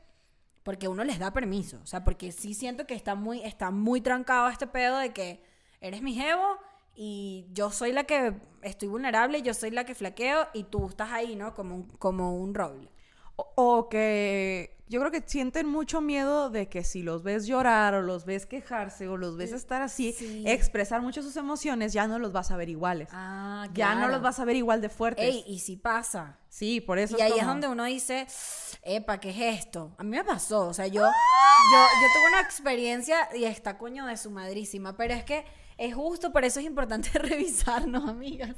porque uno les da permiso, o sea, porque sí siento que está muy está muy trancado este pedo de que eres mi jevo y yo soy la que estoy vulnerable, yo soy la que flaqueo y tú estás ahí, ¿no? Como un, como un roble. O, o que yo creo que sienten mucho miedo de que si los ves llorar o los ves quejarse o los ves estar así, Sí. expresar mucho sus emociones, ya no los vas a ver iguales. Ah, Ya no los vas a ver igual de fuertes. Ey, y si pasa. Sí, por eso Y ahí es donde uno dice, epa, ¿qué es esto? A mí me pasó, o sea, yo, yo, yo tuve una experiencia y está coño de su madrísima, pero es que Es justo, por eso es importante revisarnos, amigas.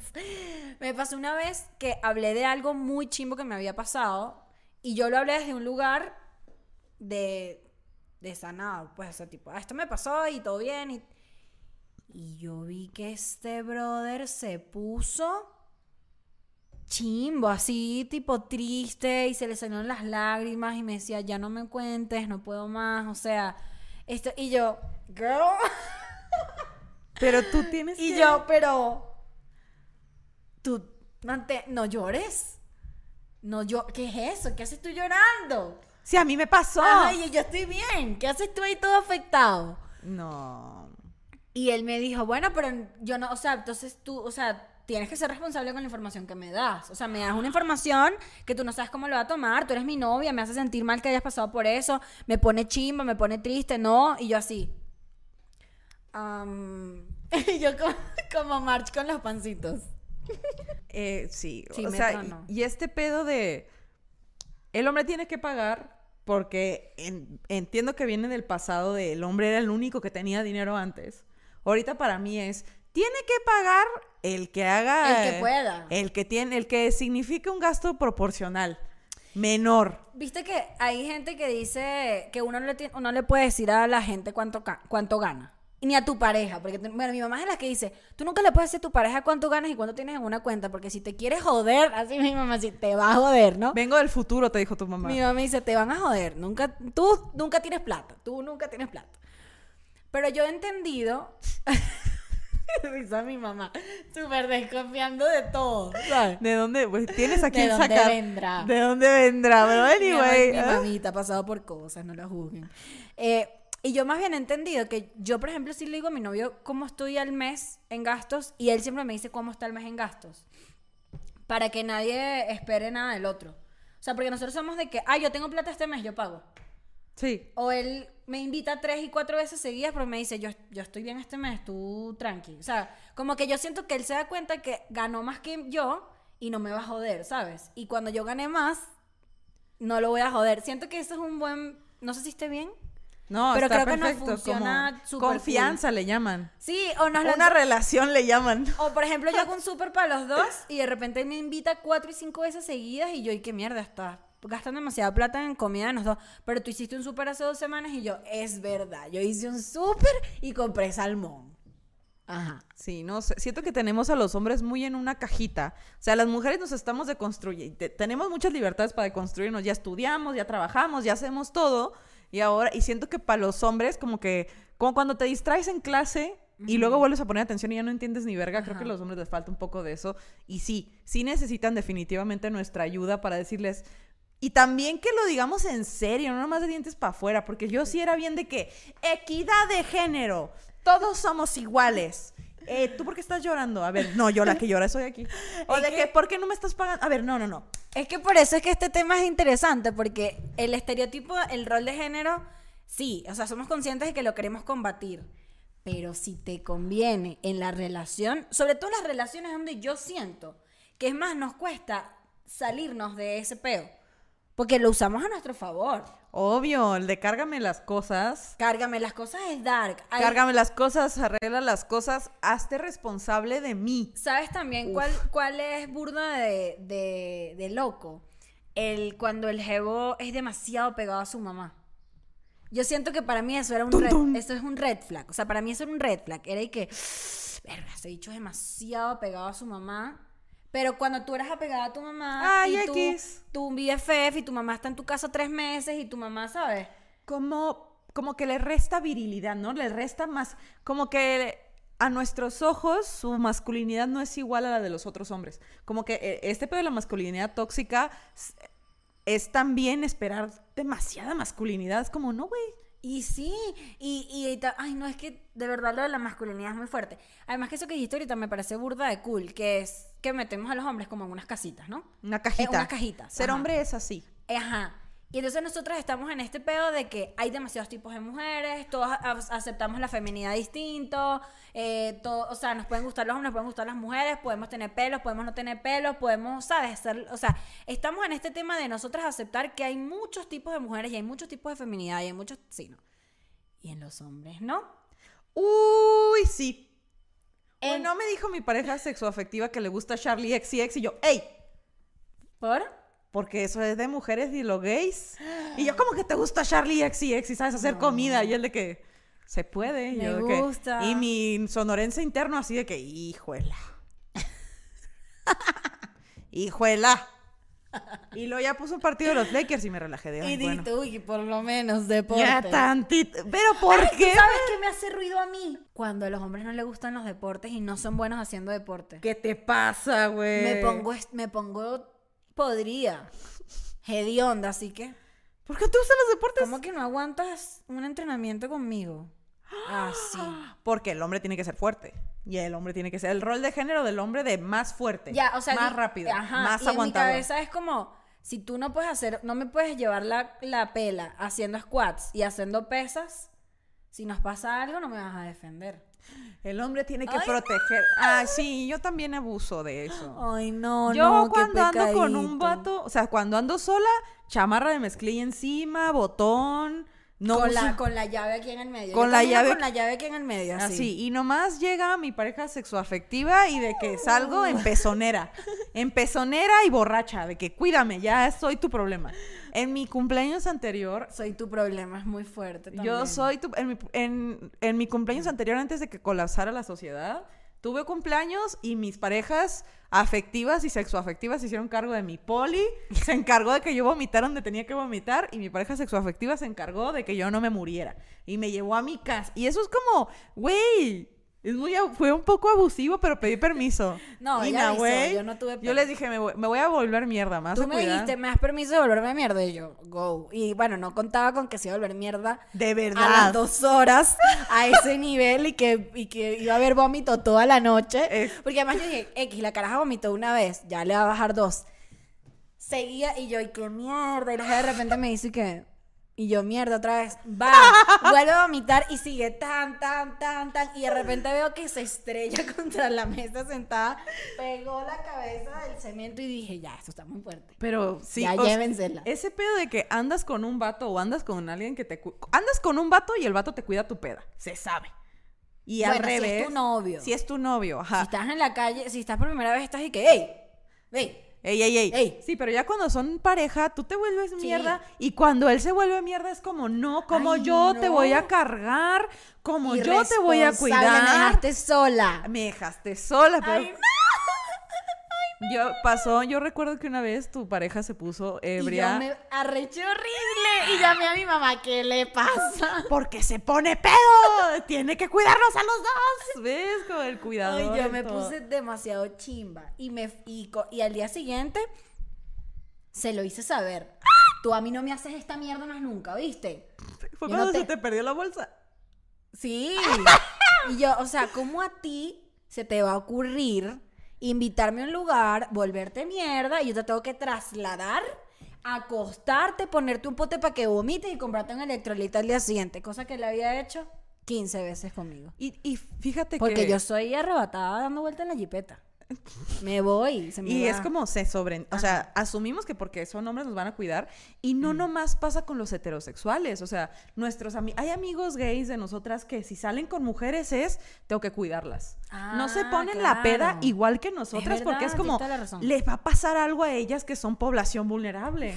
Me pasó una vez que hablé de algo muy chimbo que me había pasado y yo lo hablé desde un lugar de, de sanado, pues, o sea, tipo, "Ah, esto me pasó y todo bien. Y, y yo vi que este brother se puso chimbo, así, tipo triste, y se le salieron las lágrimas y me decía, ya no me cuentes, no puedo más, o sea, esto, y yo, girl, Pero tú tienes y que- yo, pero, tú, no llores, no yo, ¿qué es eso? ¿Qué haces tú llorando? Sí, a mí me pasó. Ay, yo estoy bien, ¿qué haces tú ahí todo afectado? No. Y él me dijo, bueno, pero yo no, o sea, entonces tú, o sea, tienes que ser responsable con la información que me das. O sea, me das una información que tú no sabes cómo lo va a tomar, tú eres mi novia, me hace sentir mal que hayas pasado por eso, me pone chimba, me pone triste, no, y yo así. Am, y yo como, como March con los pancitos. Eh, sí, Sí, o sea, y, este pedo de el hombre tiene que pagar porque en- entiendo que viene del pasado de el hombre era el único que tenía dinero antes. Ahorita para mí es tiene que pagar el que haga El que pueda. el que tiene el que signifique un gasto proporcional menor. Viste que hay gente que dice que uno no le, tiene- uno le puede decir a la gente cuánto, cuánto gana. Ni a tu pareja, porque bueno, mi mamá es la que dice, tú nunca le puedes decir a tu pareja cuánto ganas y cuánto tienes en una cuenta, porque si te quieres joder, así mi mamá dice, te va a joder, ¿no? Vengo del futuro, te dijo tu mamá. Mi mamá me dice, te van a joder, nunca, tú nunca tienes plata, tú nunca tienes plata. Pero yo he entendido, risa mi mamá, súper desconfiando de todo, ¿sabes? ¿De dónde? Pues tienes a ¿De dónde sacar. vendrá? ¿De dónde vendrá? Pero Mi mamá- anyway. Mi, ¿ah? mamita ha pasado por cosas, no la juzguen. Eh, y yo más bien he entendido que yo, por ejemplo, sí le digo a mi novio cómo estoy al mes en gastos y él siempre me dice cómo está el mes en gastos. Para que nadie espere nada del otro. O sea, porque nosotros somos de que, ah, yo tengo plata este mes, yo pago. Sí. O él me invita tres y cuatro veces seguidas, pero me dice, yo, yo estoy bien este mes, tú tranqui. O sea, como que yo siento que él se da cuenta que ganó más que yo y no me va a joder, ¿sabes? Y cuando yo gane más, no lo voy a joder. Siento que eso es un buen... No sé si esté bien. No, Pero está creo que nos funciona súper Confianza le llaman. Sí, o nos Una relación le llaman. O por ejemplo, yo hago un súper para los dos y de repente me invita cuatro y cinco veces seguidas y yo, ¿y qué mierda estás? Gastan demasiada plata en comida los dos. Pero tú hiciste un súper hace dos semanas y yo, es verdad, yo hice un súper y compré salmón. Ajá. Sí, no sé. Siento que tenemos a los hombres muy en una cajita. O sea, las mujeres nos estamos deconstruyendo. Tenemos muchas libertades para deconstruirnos. Ya estudiamos, ya trabajamos, ya hacemos todo. Y ahora, y siento que para los hombres, como que, como cuando te distraes en clase y luego vuelves a poner atención y ya no entiendes ni verga, creo que a los hombres les falta un poco de eso. Y sí, sí necesitan definitivamente nuestra ayuda para decirles. Y también que lo digamos en serio, no nomás de dientes para afuera, porque yo sí era bien de que equidad de género, todos somos iguales. Eh, ¿Tú por qué estás llorando? A ver, no, yo la que llora soy aquí. O Es de que- que, ¿por qué no me estás pagando? A ver, no, no, no. Es que por eso es que este tema es interesante, porque el estereotipo, el rol de género, sí, o sea, somos conscientes de que lo queremos combatir. Pero si te conviene en la relación, sobre todo las relaciones donde yo siento que es más, nos cuesta salirnos de ese peo. Porque lo usamos a nuestro favor. Obvio, el de cárgame las cosas. Cárgame las cosas es dark. Hay- Cárgame las cosas, arregla las cosas, hazte responsable de mí. ¿Sabes también cuál, cuál es burda de, de, de loco? El cuando el jevo es demasiado pegado a su mamá. Yo siento que para mí eso era un Tum, red, tum. eso es un red flag. O sea, para mí eso era un red flag. Era de que, verga, ese dicho es demasiado pegado a su mamá. Pero cuando tú eres apegada a tu mamá Ay, y tú, X. tú un BFF y tu mamá está en tu casa tres meses y tu mamá, ¿sabes? Como, como que le resta virilidad, ¿no? Le resta más, como que a nuestros ojos su masculinidad no es igual a la de los otros hombres. Como que eh, este pedo de la masculinidad tóxica es también esperar demasiada masculinidad. Es como, no, güey. Y sí, y, y, ay, no, es que de verdad lo de la masculinidad es muy fuerte. Además que eso que dijiste ahorita me parece burda de cool, que es que metemos a los hombres como en unas casitas, ¿no? Una cajita. unas cajitas, Ser ajá. hombre es así. Ajá. Y entonces nosotros estamos en este pedo de que hay demasiados tipos de mujeres, todos a- aceptamos la feminidad distinto, eh, todo, o sea, nos pueden gustar los hombres, nos pueden gustar las mujeres, podemos tener pelos, podemos no tener pelos, podemos, ¿sabes? Ser- o sea, estamos en este tema de nosotras aceptar que hay muchos tipos de mujeres y hay muchos tipos de feminidad y hay muchos, sí, ¿no? Y en los hombres, ¿no? Uy, sí. En- no me dijo mi pareja sexoafectiva que le gusta Charlie XCX y yo, ¡ey! ¿Por? Porque eso es de mujeres y lo gays. Y yo, como que te gusta Charlie XCX y sabes hacer comida? Y él de que se puede. y Me yo de que- gusta. y mi sonorense interno así de que, hijuela. hijuela. Y luego ya puso un partido de los Lakers y me relajé de Y bueno. dijiste, uy, por lo menos deporte. Ya tantito. Pero ¿por Ay, qué? ¿Sabes qué me hace ruido a mí? Cuando a los hombres no les gustan los deportes y no son buenos haciendo deporte. ¿Qué te pasa, güey? Me pongo, me pongo podría. Hedionda, así que. ¿Por qué te gustan los deportes? ¿Cómo que no aguantas un entrenamiento conmigo? Así. Porque el hombre tiene que ser fuerte. Y el hombre tiene que ser el rol de género del hombre de más fuerte. Ya, o sea, más di- rápido. ajá, más y en mi cabeza es como, si tú no puedes hacer, no me puedes llevar la, la pela haciendo squats y haciendo pesas, si nos pasa algo no me vas a defender. El hombre tiene que Ay, proteger. Ah, sí, yo también abuso de eso. Ay, no, yo no, qué cuando ando con un vato, o sea, cuando ando sola, chamarra de mezclilla encima, botón, no con, uso- la, con la llave aquí en el medio. Con Yo la llave- Con la llave aquí en el medio, así. Así, y nomás llega mi pareja sexoafectiva y de que salgo en pezonera. En pezonera y borracha, de que cuídame, ya soy tu problema. En mi cumpleaños anterior, Soy tu problema, es muy fuerte yo también. soy tu. En mi, en- en mi cumpleaños anterior, antes de que colapsara la sociedad, tuve cumpleaños y mis parejas afectivas y sexoafectivas se hicieron cargo de mi poli. Se encargó de que yo vomitara donde tenía que vomitar y mi pareja sexoafectiva se encargó de que yo no me muriera. Y me llevó a mi casa. Y eso es como, güey. Es muy, ab- fue un poco abusivo, pero pedí permiso. No, avisó, güey, yo no tuve Yo les dije, me voy, me voy a volver mierda más. Tú me dijiste, ¿me das permiso de volverme mierda? Y yo, go. Y bueno, no contaba con que se iba a volver mierda De a verdad. las dos horas a ese nivel y que, y que iba a haber vómito toda la noche. Porque además yo dije, X, la caraja vomitó una vez, ya le va a bajar dos. Seguía y yo, y qué mierda. Y de repente me dice que. Y yo, mierda, otra vez. Va, vuelve a vomitar y sigue tan, tan, tan, tan. Y de repente veo que se estrella contra la mesa sentada, pegó la cabeza del cemento y dije, ya, esto está muy fuerte. Pero sí. ya llévensela. Ese pedo de que andas con un vato o andas con alguien que te... cu- Andas con un vato y el vato te cuida tu peda. Se sabe. Y al Bueno, si es revés... tu novio. Si es tu novio, Si ajá. estás en la calle, si estás por primera vez, estás y que, ¡ey! ¡ey! Ey, ey, ey, Ey. Sí, pero ya cuando son pareja, tú te vuelves Sí. mierda. Y cuando él se vuelve mierda es como, no, como Ay, yo te no. voy a cargar, como yo te voy a cuidar. Me dejaste sola. Me dejaste sola, pero... Ay, Yo pasó, yo recuerdo que una vez tu pareja se puso Y ebria. yo me arreché horrible y llamé a mi mamá, ¿qué le pasa? Porque se pone pedo. Tiene que cuidarnos a los dos. ¿Ves? Como el cuidador. Ay, yo y me puse demasiado chimba. Y, me, y, y al día siguiente se lo hice saber. Tú a mí no me haces esta mierda más nunca, ¿viste? Fue yo cuando no te- se te perdió la bolsa. Sí. Y yo, o sea, ¿cómo a ti se te va a ocurrir invitarme a un lugar, volverte mierda y yo te tengo que trasladar, acostarte, ponerte un pote para que vomites y comprarte un electrolita al día siguiente? Cosa que le había hecho 15 veces conmigo. Y, y fíjate Porque que. yo soy arrebatada dando vuelta en la jipeta. Me voy, se me Y va. es como se sobre. O sea, asumimos que porque son hombres nos van a cuidar. Y no nomás pasa con los heterosexuales. O sea, nuestros amigos. Hay amigos gays de nosotras que si salen con mujeres es. Tengo que cuidarlas. no se Ah, ponen la peda igual que nosotras Es porque es como. Les va a pasar algo a ellas que son población vulnerable.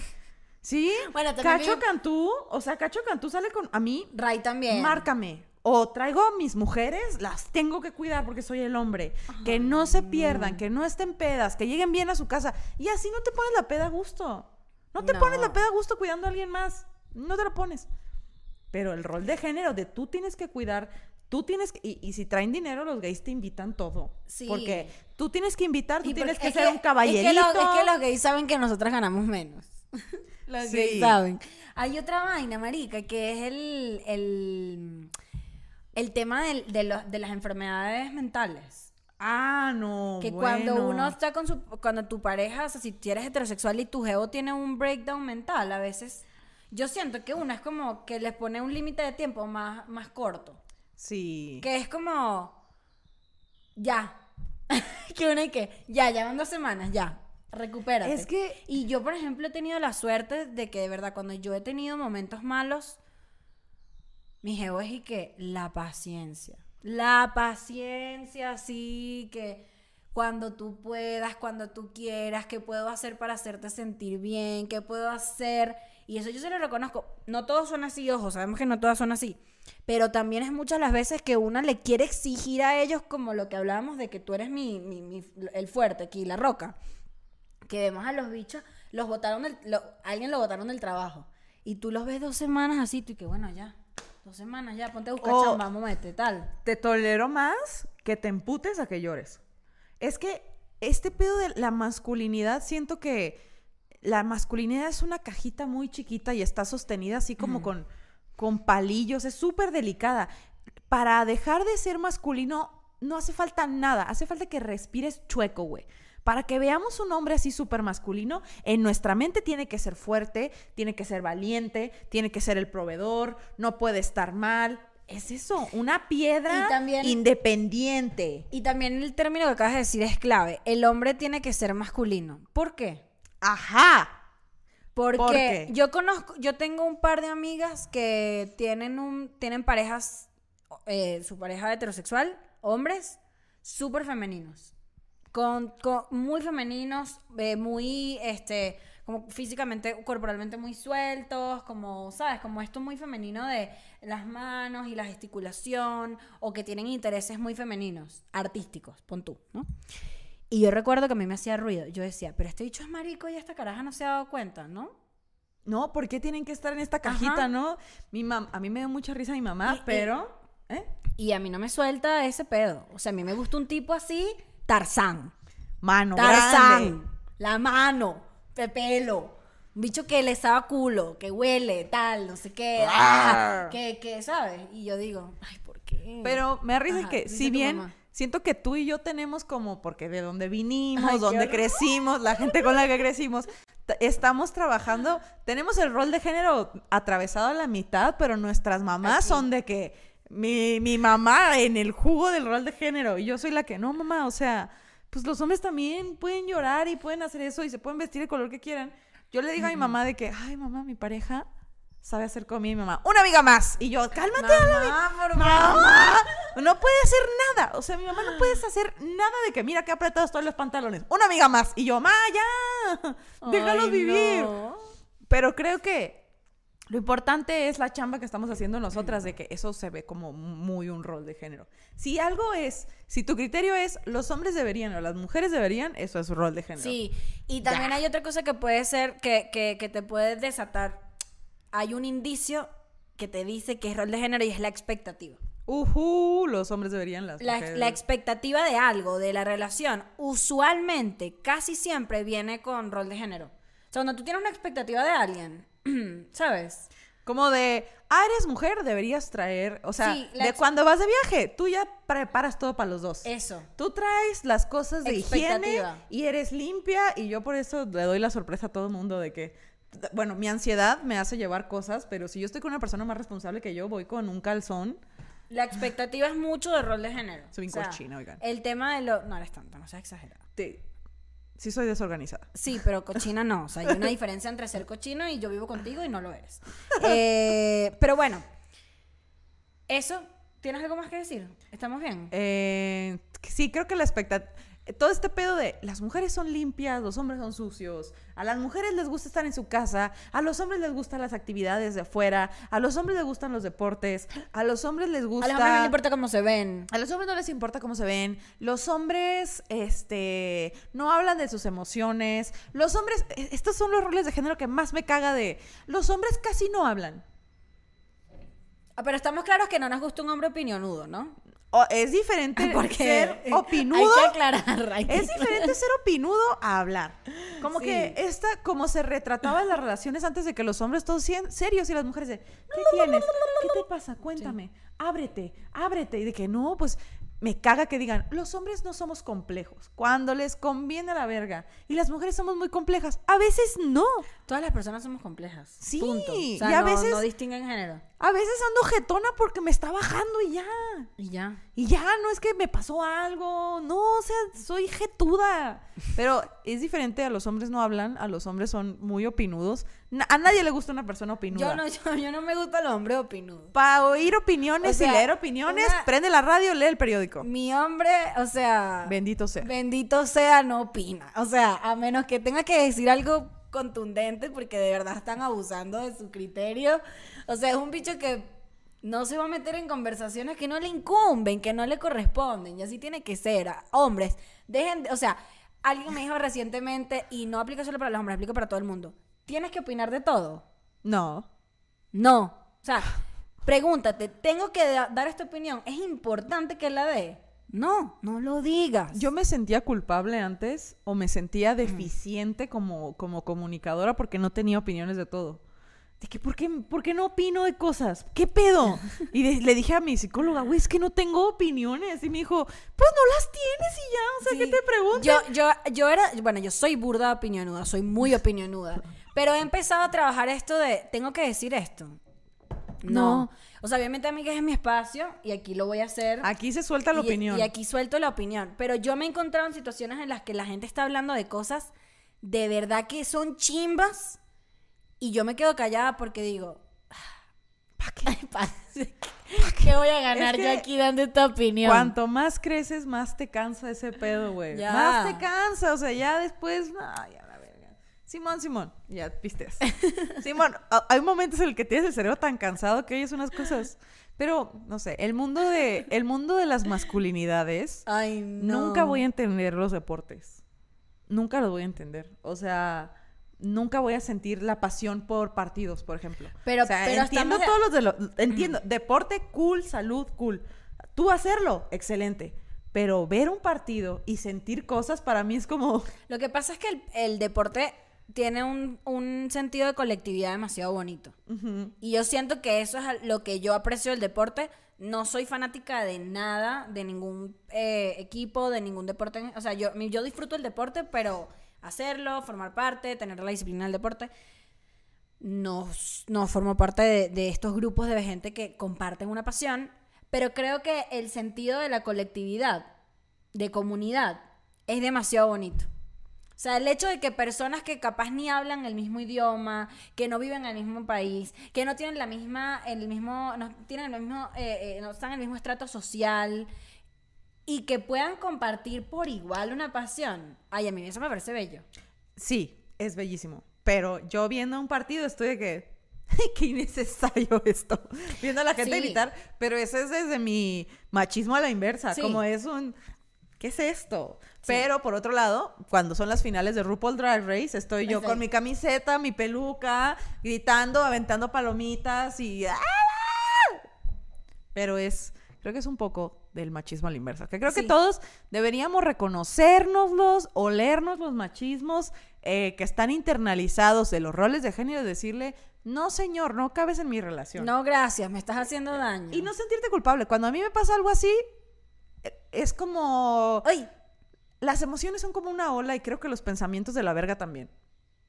¿Sí? Bueno, Cacho vi- Cantú. O sea, Cacho Cantú sale con. A mí. Ray también. Márcame. O traigo a mis mujeres, las tengo que cuidar porque soy el hombre. que no se pierdan, que no estén pedas, que lleguen bien a su casa. Y así no te pones la peda a gusto. No te No. pones la peda a gusto cuidando a alguien más. No te la pones. Pero el rol de género de tú tienes que cuidar, tú tienes que... Y, y si traen dinero, los gays te invitan todo. Sí. Porque tú tienes que invitar, tú tienes que ser un caballerito. Es que, los, es que los gays saben que nosotras ganamos menos. los Sí. gays saben. Hay otra vaina, marica, que es el, el, el tema de, los- de las enfermedades mentales. Ah, no. Que cuando uno está con su... Cuando tu pareja, o sea, si eres heterosexual y tu geo tiene un breakdown mental, a veces... Yo siento que una es como que les pone un límite de tiempo más, más corto. Sí. Que es como. Ya. que una y que. Ya, ya van dos semanas, ya. Recupérate. Es que- Y yo, por ejemplo, he tenido la suerte de que, de verdad, cuando yo he tenido momentos malos, mi jevo es y que la paciencia. La paciencia, sí, que cuando tú puedas, cuando tú quieras, qué puedo hacer para hacerte sentir bien, qué puedo hacer. Y eso yo se lo reconozco. No todos son así, ojo, sabemos que no todas son así. Pero también es muchas las veces que una le quiere exigir a ellos como lo que hablábamos de que tú eres mi, mi- el fuerte aquí, la roca. Que vemos a los bichos, los botaron alguien lo botaron del trabajo. Y tú los ves dos semanas así, tú y que bueno, ya. Dos semanas ya, ponte a buscar O- chamba, momete, tal. Te tolero más que te emputes a que llores. Es que este pedo de la masculinidad, siento que la masculinidad es una cajita muy chiquita y está sostenida así como con, con palillos, es súper delicada. Para dejar de ser masculino no hace falta nada, hace falta que respires chueco, güey. Para que veamos un hombre así súper masculino, en nuestra mente tiene que ser fuerte, tiene que ser valiente, tiene que ser el proveedor, no puede estar mal. Es eso, una piedra Y también- independiente. Y también el término que acabas de decir es clave. El hombre tiene que ser masculino. ¿Por qué? Ajá. Porque ¿Por qué? yo conozco, yo tengo un par de amigas que tienen un, tienen parejas, eh, su pareja heterosexual, hombres, súper femeninos. Con, con- muy femeninos, eh, muy, este, como físicamente, corporalmente muy sueltos, como, ¿sabes? Como esto muy femenino de las manos y la gesticulación, o que tienen intereses muy femeninos, artísticos, pon tú, ¿no? Y yo recuerdo que a mí me hacía ruido. Yo decía, pero este bicho es marico y esta caraja no se ha dado cuenta, ¿no? No, ¿por qué tienen que estar en esta cajita, Ajá. no? Mi mam a mí me da mucha risa mi mamá, Y- y- pero... ¿eh? Y a mí no me suelta ese pedo. O sea, a mí me gusta un tipo así, Tarzán. Mano grande. Tarzán. La mano, de pelo. Un bicho que le sabe a culo, que huele, tal, no sé qué. ah, que, que, ¿sabes? Y yo digo, ay, ¿por qué? Pero me Ajá, que, si bien mamá. siento que tú y yo tenemos como, porque de dónde vinimos, Ay, dónde crecimos, la gente con la que crecimos, estamos trabajando, tenemos el rol de género atravesado a la mitad, pero nuestras mamás Aquí. son de que mi, mi mamá en el jugo del rol de género y yo soy la que no, mamá, o sea, pues los hombres también pueden llorar y pueden hacer eso y se pueden vestir el color que quieran. Yo le digo a mi mamá de que, ay, mamá, mi pareja sabe hacer comida y mi mamá, una amiga más. Y yo, cálmate, Mamá, por favor. ¡Mamá! No puede hacer nada. O sea, mi mamá no puede hacer nada de que, mira qué apretados todos los pantalones. Una amiga más. Y yo, ma, ya. Déjalos Ay, vivir. no. Pero creo que lo importante es la chamba que estamos haciendo nosotras, de que eso se ve como muy un rol de género. Si algo es, si tu criterio es los hombres deberían o las mujeres deberían, eso es un rol de género. Sí, y también hay otra cosa que puede ser que, que, que te puede desatar. Hay un indicio que te dice que es rol de género y es la expectativa. Ujú, los hombres deberían, las La, mujeres. la expectativa de algo, de la relación, usualmente, casi siempre viene con rol de género. O sea, cuando tú tienes una expectativa de alguien, ¿sabes? Como de, ah, eres mujer, deberías traer, o sea, Sí, de cuando vas de viaje, tú ya preparas todo para los dos. Eso. Tú traes las cosas de higiene y eres limpia y yo por eso le doy la sorpresa a todo el mundo de que, bueno, mi ansiedad me hace llevar cosas, pero si yo estoy con una persona más responsable que yo, voy con un calzón. La expectativa es mucho de rol de género. Soy bien O sea, cochina, oigan. El tema de lo... No eres tanto, no seas exagerado. Te- Sí soy desorganizada. Sí, pero cochina no. O sea, hay una diferencia entre ser cochino y yo vivo contigo y no lo eres. Eh, pero bueno, eso, ¿tienes algo más que decir? ¿Estamos bien? Eh, sí, creo que la expectativa... Todo este pedo de las mujeres son limpias, los hombres son sucios, a las mujeres les gusta estar en su casa, a los hombres les gustan las actividades de afuera, a los hombres les gustan los deportes, a los hombres les gusta... A los hombres no les importa cómo se ven. A los hombres no les importa cómo se ven. Los hombres, este, no hablan de sus emociones. Los hombres, e- estos son los roles de género que más me caga de. Los hombres casi no hablan. Ah, Pero estamos claros que no nos gusta un hombre opinionudo, ¿no? O- es diferente Porque ser opinudo. Hay que aclarar. hay que Es diferente ser opinudo a hablar. Como Sí. que esta, como se retrataba en las relaciones antes de que los hombres todos sean serios y las mujeres de, ¿qué tienes? ¿Qué te pasa? Cuéntame. Ábrete, ábrete. Y de que no, pues me caga que digan, los hombres no somos complejos. Cuando les conviene a la verga. Y las mujeres somos muy complejas. A veces no. Todas las personas somos complejas. Sí, Punto. O sea, y a no, veces- no distinguen género. A veces ando jetona porque me está bajando y ya. Y ya. Y ya, no es que me pasó algo. No, o sea, soy jetuda. Pero es diferente, a los hombres no hablan, a los hombres son muy opinudos. Na- a nadie le gusta una persona opinuda. Yo no, yo, yo no me gusta el hombre opinudo. Para oír opiniones O sea, y leer opiniones, una- prende la radio, lee el periódico. Mi hombre, o sea. Bendito sea. Bendito sea, no opina. O sea, a menos que tenga que decir algo contundente porque de verdad están abusando de su criterio. O sea, es un bicho que no se va a meter en conversaciones que no le incumben, que no le corresponden. Y así tiene que ser. A- Hombres, dejen, de- o sea, alguien me dijo recientemente, y no aplica solo para los hombres, aplica para todo el mundo. ¿Tienes que opinar de todo? No. No. O sea, pregúntate, ¿tengo que da- dar esta opinión? ¿Es importante que la dé? No, no lo digas. Yo me sentía culpable antes o me sentía deficiente como, como comunicadora porque no tenía opiniones de todo. De que, ¿por qué, por qué no opino de cosas? ¿Qué pedo? Y de- le dije a mi psicóloga, güey, es que no tengo opiniones. Y me dijo, pues no las tienes y ya, o sea, ¿qué te pregunto? Yo, yo, yo era, bueno, yo soy burda opinionuda, soy muy opinionuda. Pero he empezado a trabajar esto de, tengo que decir esto. No. No. O sea, obviamente a mí que es mi espacio y aquí lo voy a hacer. Aquí se suelta la y, opinión. Y aquí suelto la opinión. Pero yo me he encontrado en situaciones en las que la gente está hablando de cosas de verdad que son chimbas y yo me quedo callada porque digo, ¿Pa' qué? "Ay, pa- ¿qué voy a ganar Es yo que aquí dando esta opinión? Cuanto más creces, más te cansa ese pedo, güey. Más te cansa, o sea, ya después, no, ya. Simón, Simón, ya pistes. Simón, hay momentos en el que tienes el cerebro tan cansado que oyes unas cosas. Pero, no sé, el mundo de, el mundo de las masculinidades, Ay, no. nunca voy a entender los deportes. Nunca los voy a entender. O sea, nunca voy a sentir la pasión por partidos, por ejemplo. Pero- o sea, pero entiendo estamos todos los de los... Entiendo, deporte, cool, salud, cool. Tú hacerlo, excelente. Pero ver un partido y sentir cosas para mí es como... Lo que pasa es que el, el deporte tiene un, un sentido de colectividad demasiado bonito. Y yo siento que eso es lo que yo aprecio del deporte. No soy fanática de nada, de ningún eh, equipo, de ningún deporte. O sea, yo, yo disfruto el deporte, pero hacerlo, formar parte, tener la disciplina del deporte, no, no formo parte de, de estos grupos de gente que comparten una pasión. Pero creo que el sentido de la colectividad, de comunidad, es demasiado bonito. O sea, el hecho de que personas que capaz ni hablan el mismo idioma, que no viven en el mismo país, que no tienen la misma, el mismo, no tienen el mismo, eh, eh, no están en el mismo estrato social y que puedan compartir por igual una pasión. Ay, a mí eso me parece bello. Sí, es bellísimo. Pero yo viendo un partido estoy de que... Qué innecesario esto. Viendo a la gente Sí. gritar. Pero eso es desde mi machismo a la inversa. Sí. Como es un... ¿Qué es esto? Pero por otro lado, cuando son las finales de RuPaul Drag Race, estoy yo con mi camiseta, mi peluca, gritando, aventando palomitas y... ¡ah! Pero es, creo que es un poco del machismo a la inversa. Que creo que todos deberíamos reconocérnoslos, olernos los machismos eh, que están internalizados de los roles de género y decirle, no señor, no cabes en mi relación. No, gracias, me estás haciendo daño. Y no sentirte culpable. Cuando a mí me pasa algo así, eh, es como... Ay, Las emociones son como una ola y creo que los pensamientos de la verga también.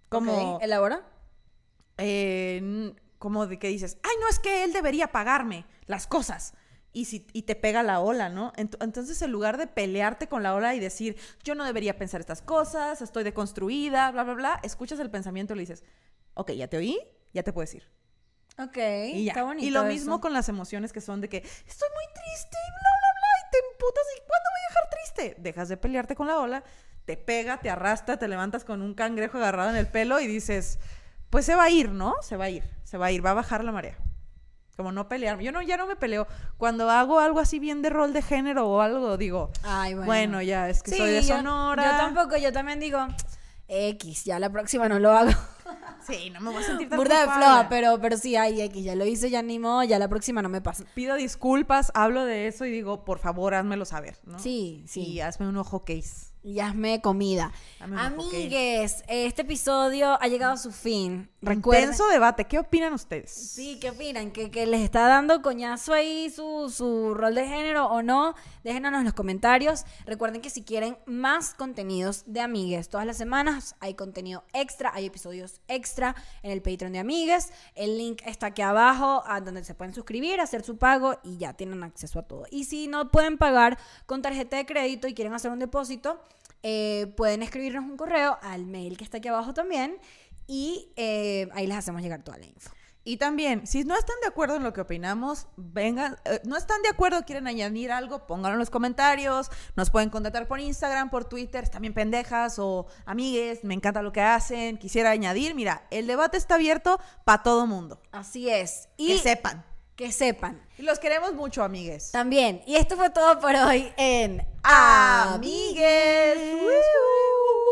Como, ok, elabora. eh, n- como de que dices, ay, no es que él debería pagarme las cosas. Y, si, y te pega la ola, ¿no? Ent- entonces, en lugar de pelearte con la ola y decir, yo no debería pensar estas cosas, estoy deconstruida, bla, bla, bla, escuchas el pensamiento y le dices, ok, ya te oí, ya te puedes ir. Ok, Y ya. está bonito. y lo eso. mismo con las emociones que son de que estoy muy triste y bla, te emputas y ¿cuándo voy a dejar triste? Dejas de pelearte con la ola, te pega, te arrastra, te levantas con un cangrejo agarrado en el pelo y dices, pues se va a ir, ¿no? Se va a ir, se va a ir, va a bajar la marea. Como no pelearme. Yo no, ya no me peleo. Cuando hago algo así bien de rol de género o algo, digo, Ay, bueno. bueno, ya es que Sí, soy de yo- Sonora. Yo, tampoco, yo también digo, X, ya la próxima no lo hago. Sí, no me voy a sentir tan Burda de floja, pero, pero sí, ay, X, ya lo hice, ya ni modo, ya la próxima no me pasa. Pido disculpas, hablo de eso y digo, por favor, házmelo saber, ¿no? Sí, sí. Y hazme un ojo case. Y hazme comida. Amigues, este episodio ha llegado a su fin. Recuerden- Intenso debate. ¿Qué opinan ustedes? Sí, ¿qué opinan? ¿Que, que les está dando coñazo ahí su, su rol de género o no? Déjenos en los comentarios. Recuerden que si quieren más contenidos de Amigues, todas las semanas hay contenido extra, hay episodios extra en el Patreon de Amigues. El link está aquí abajo, a donde se pueden suscribir, hacer su pago y ya tienen acceso a todo. Y si no pueden pagar con tarjeta de crédito y quieren hacer un depósito, eh, pueden escribirnos un correo al mail que está aquí abajo también y eh, ahí les hacemos llegar toda la info. Y también, si no están de acuerdo en lo que opinamos, vengan, eh, no están de acuerdo, quieren añadir algo, pónganlo en los comentarios, nos pueden contactar por Instagram, por Twitter, bien pendejas o amigues, me encanta lo que hacen, quisiera añadir, mira, el debate está abierto para todo mundo. Así es. Y Que sepan. que sepan. Y los queremos mucho, amigues. También. Y esto fue todo por hoy en Amigues. Woo.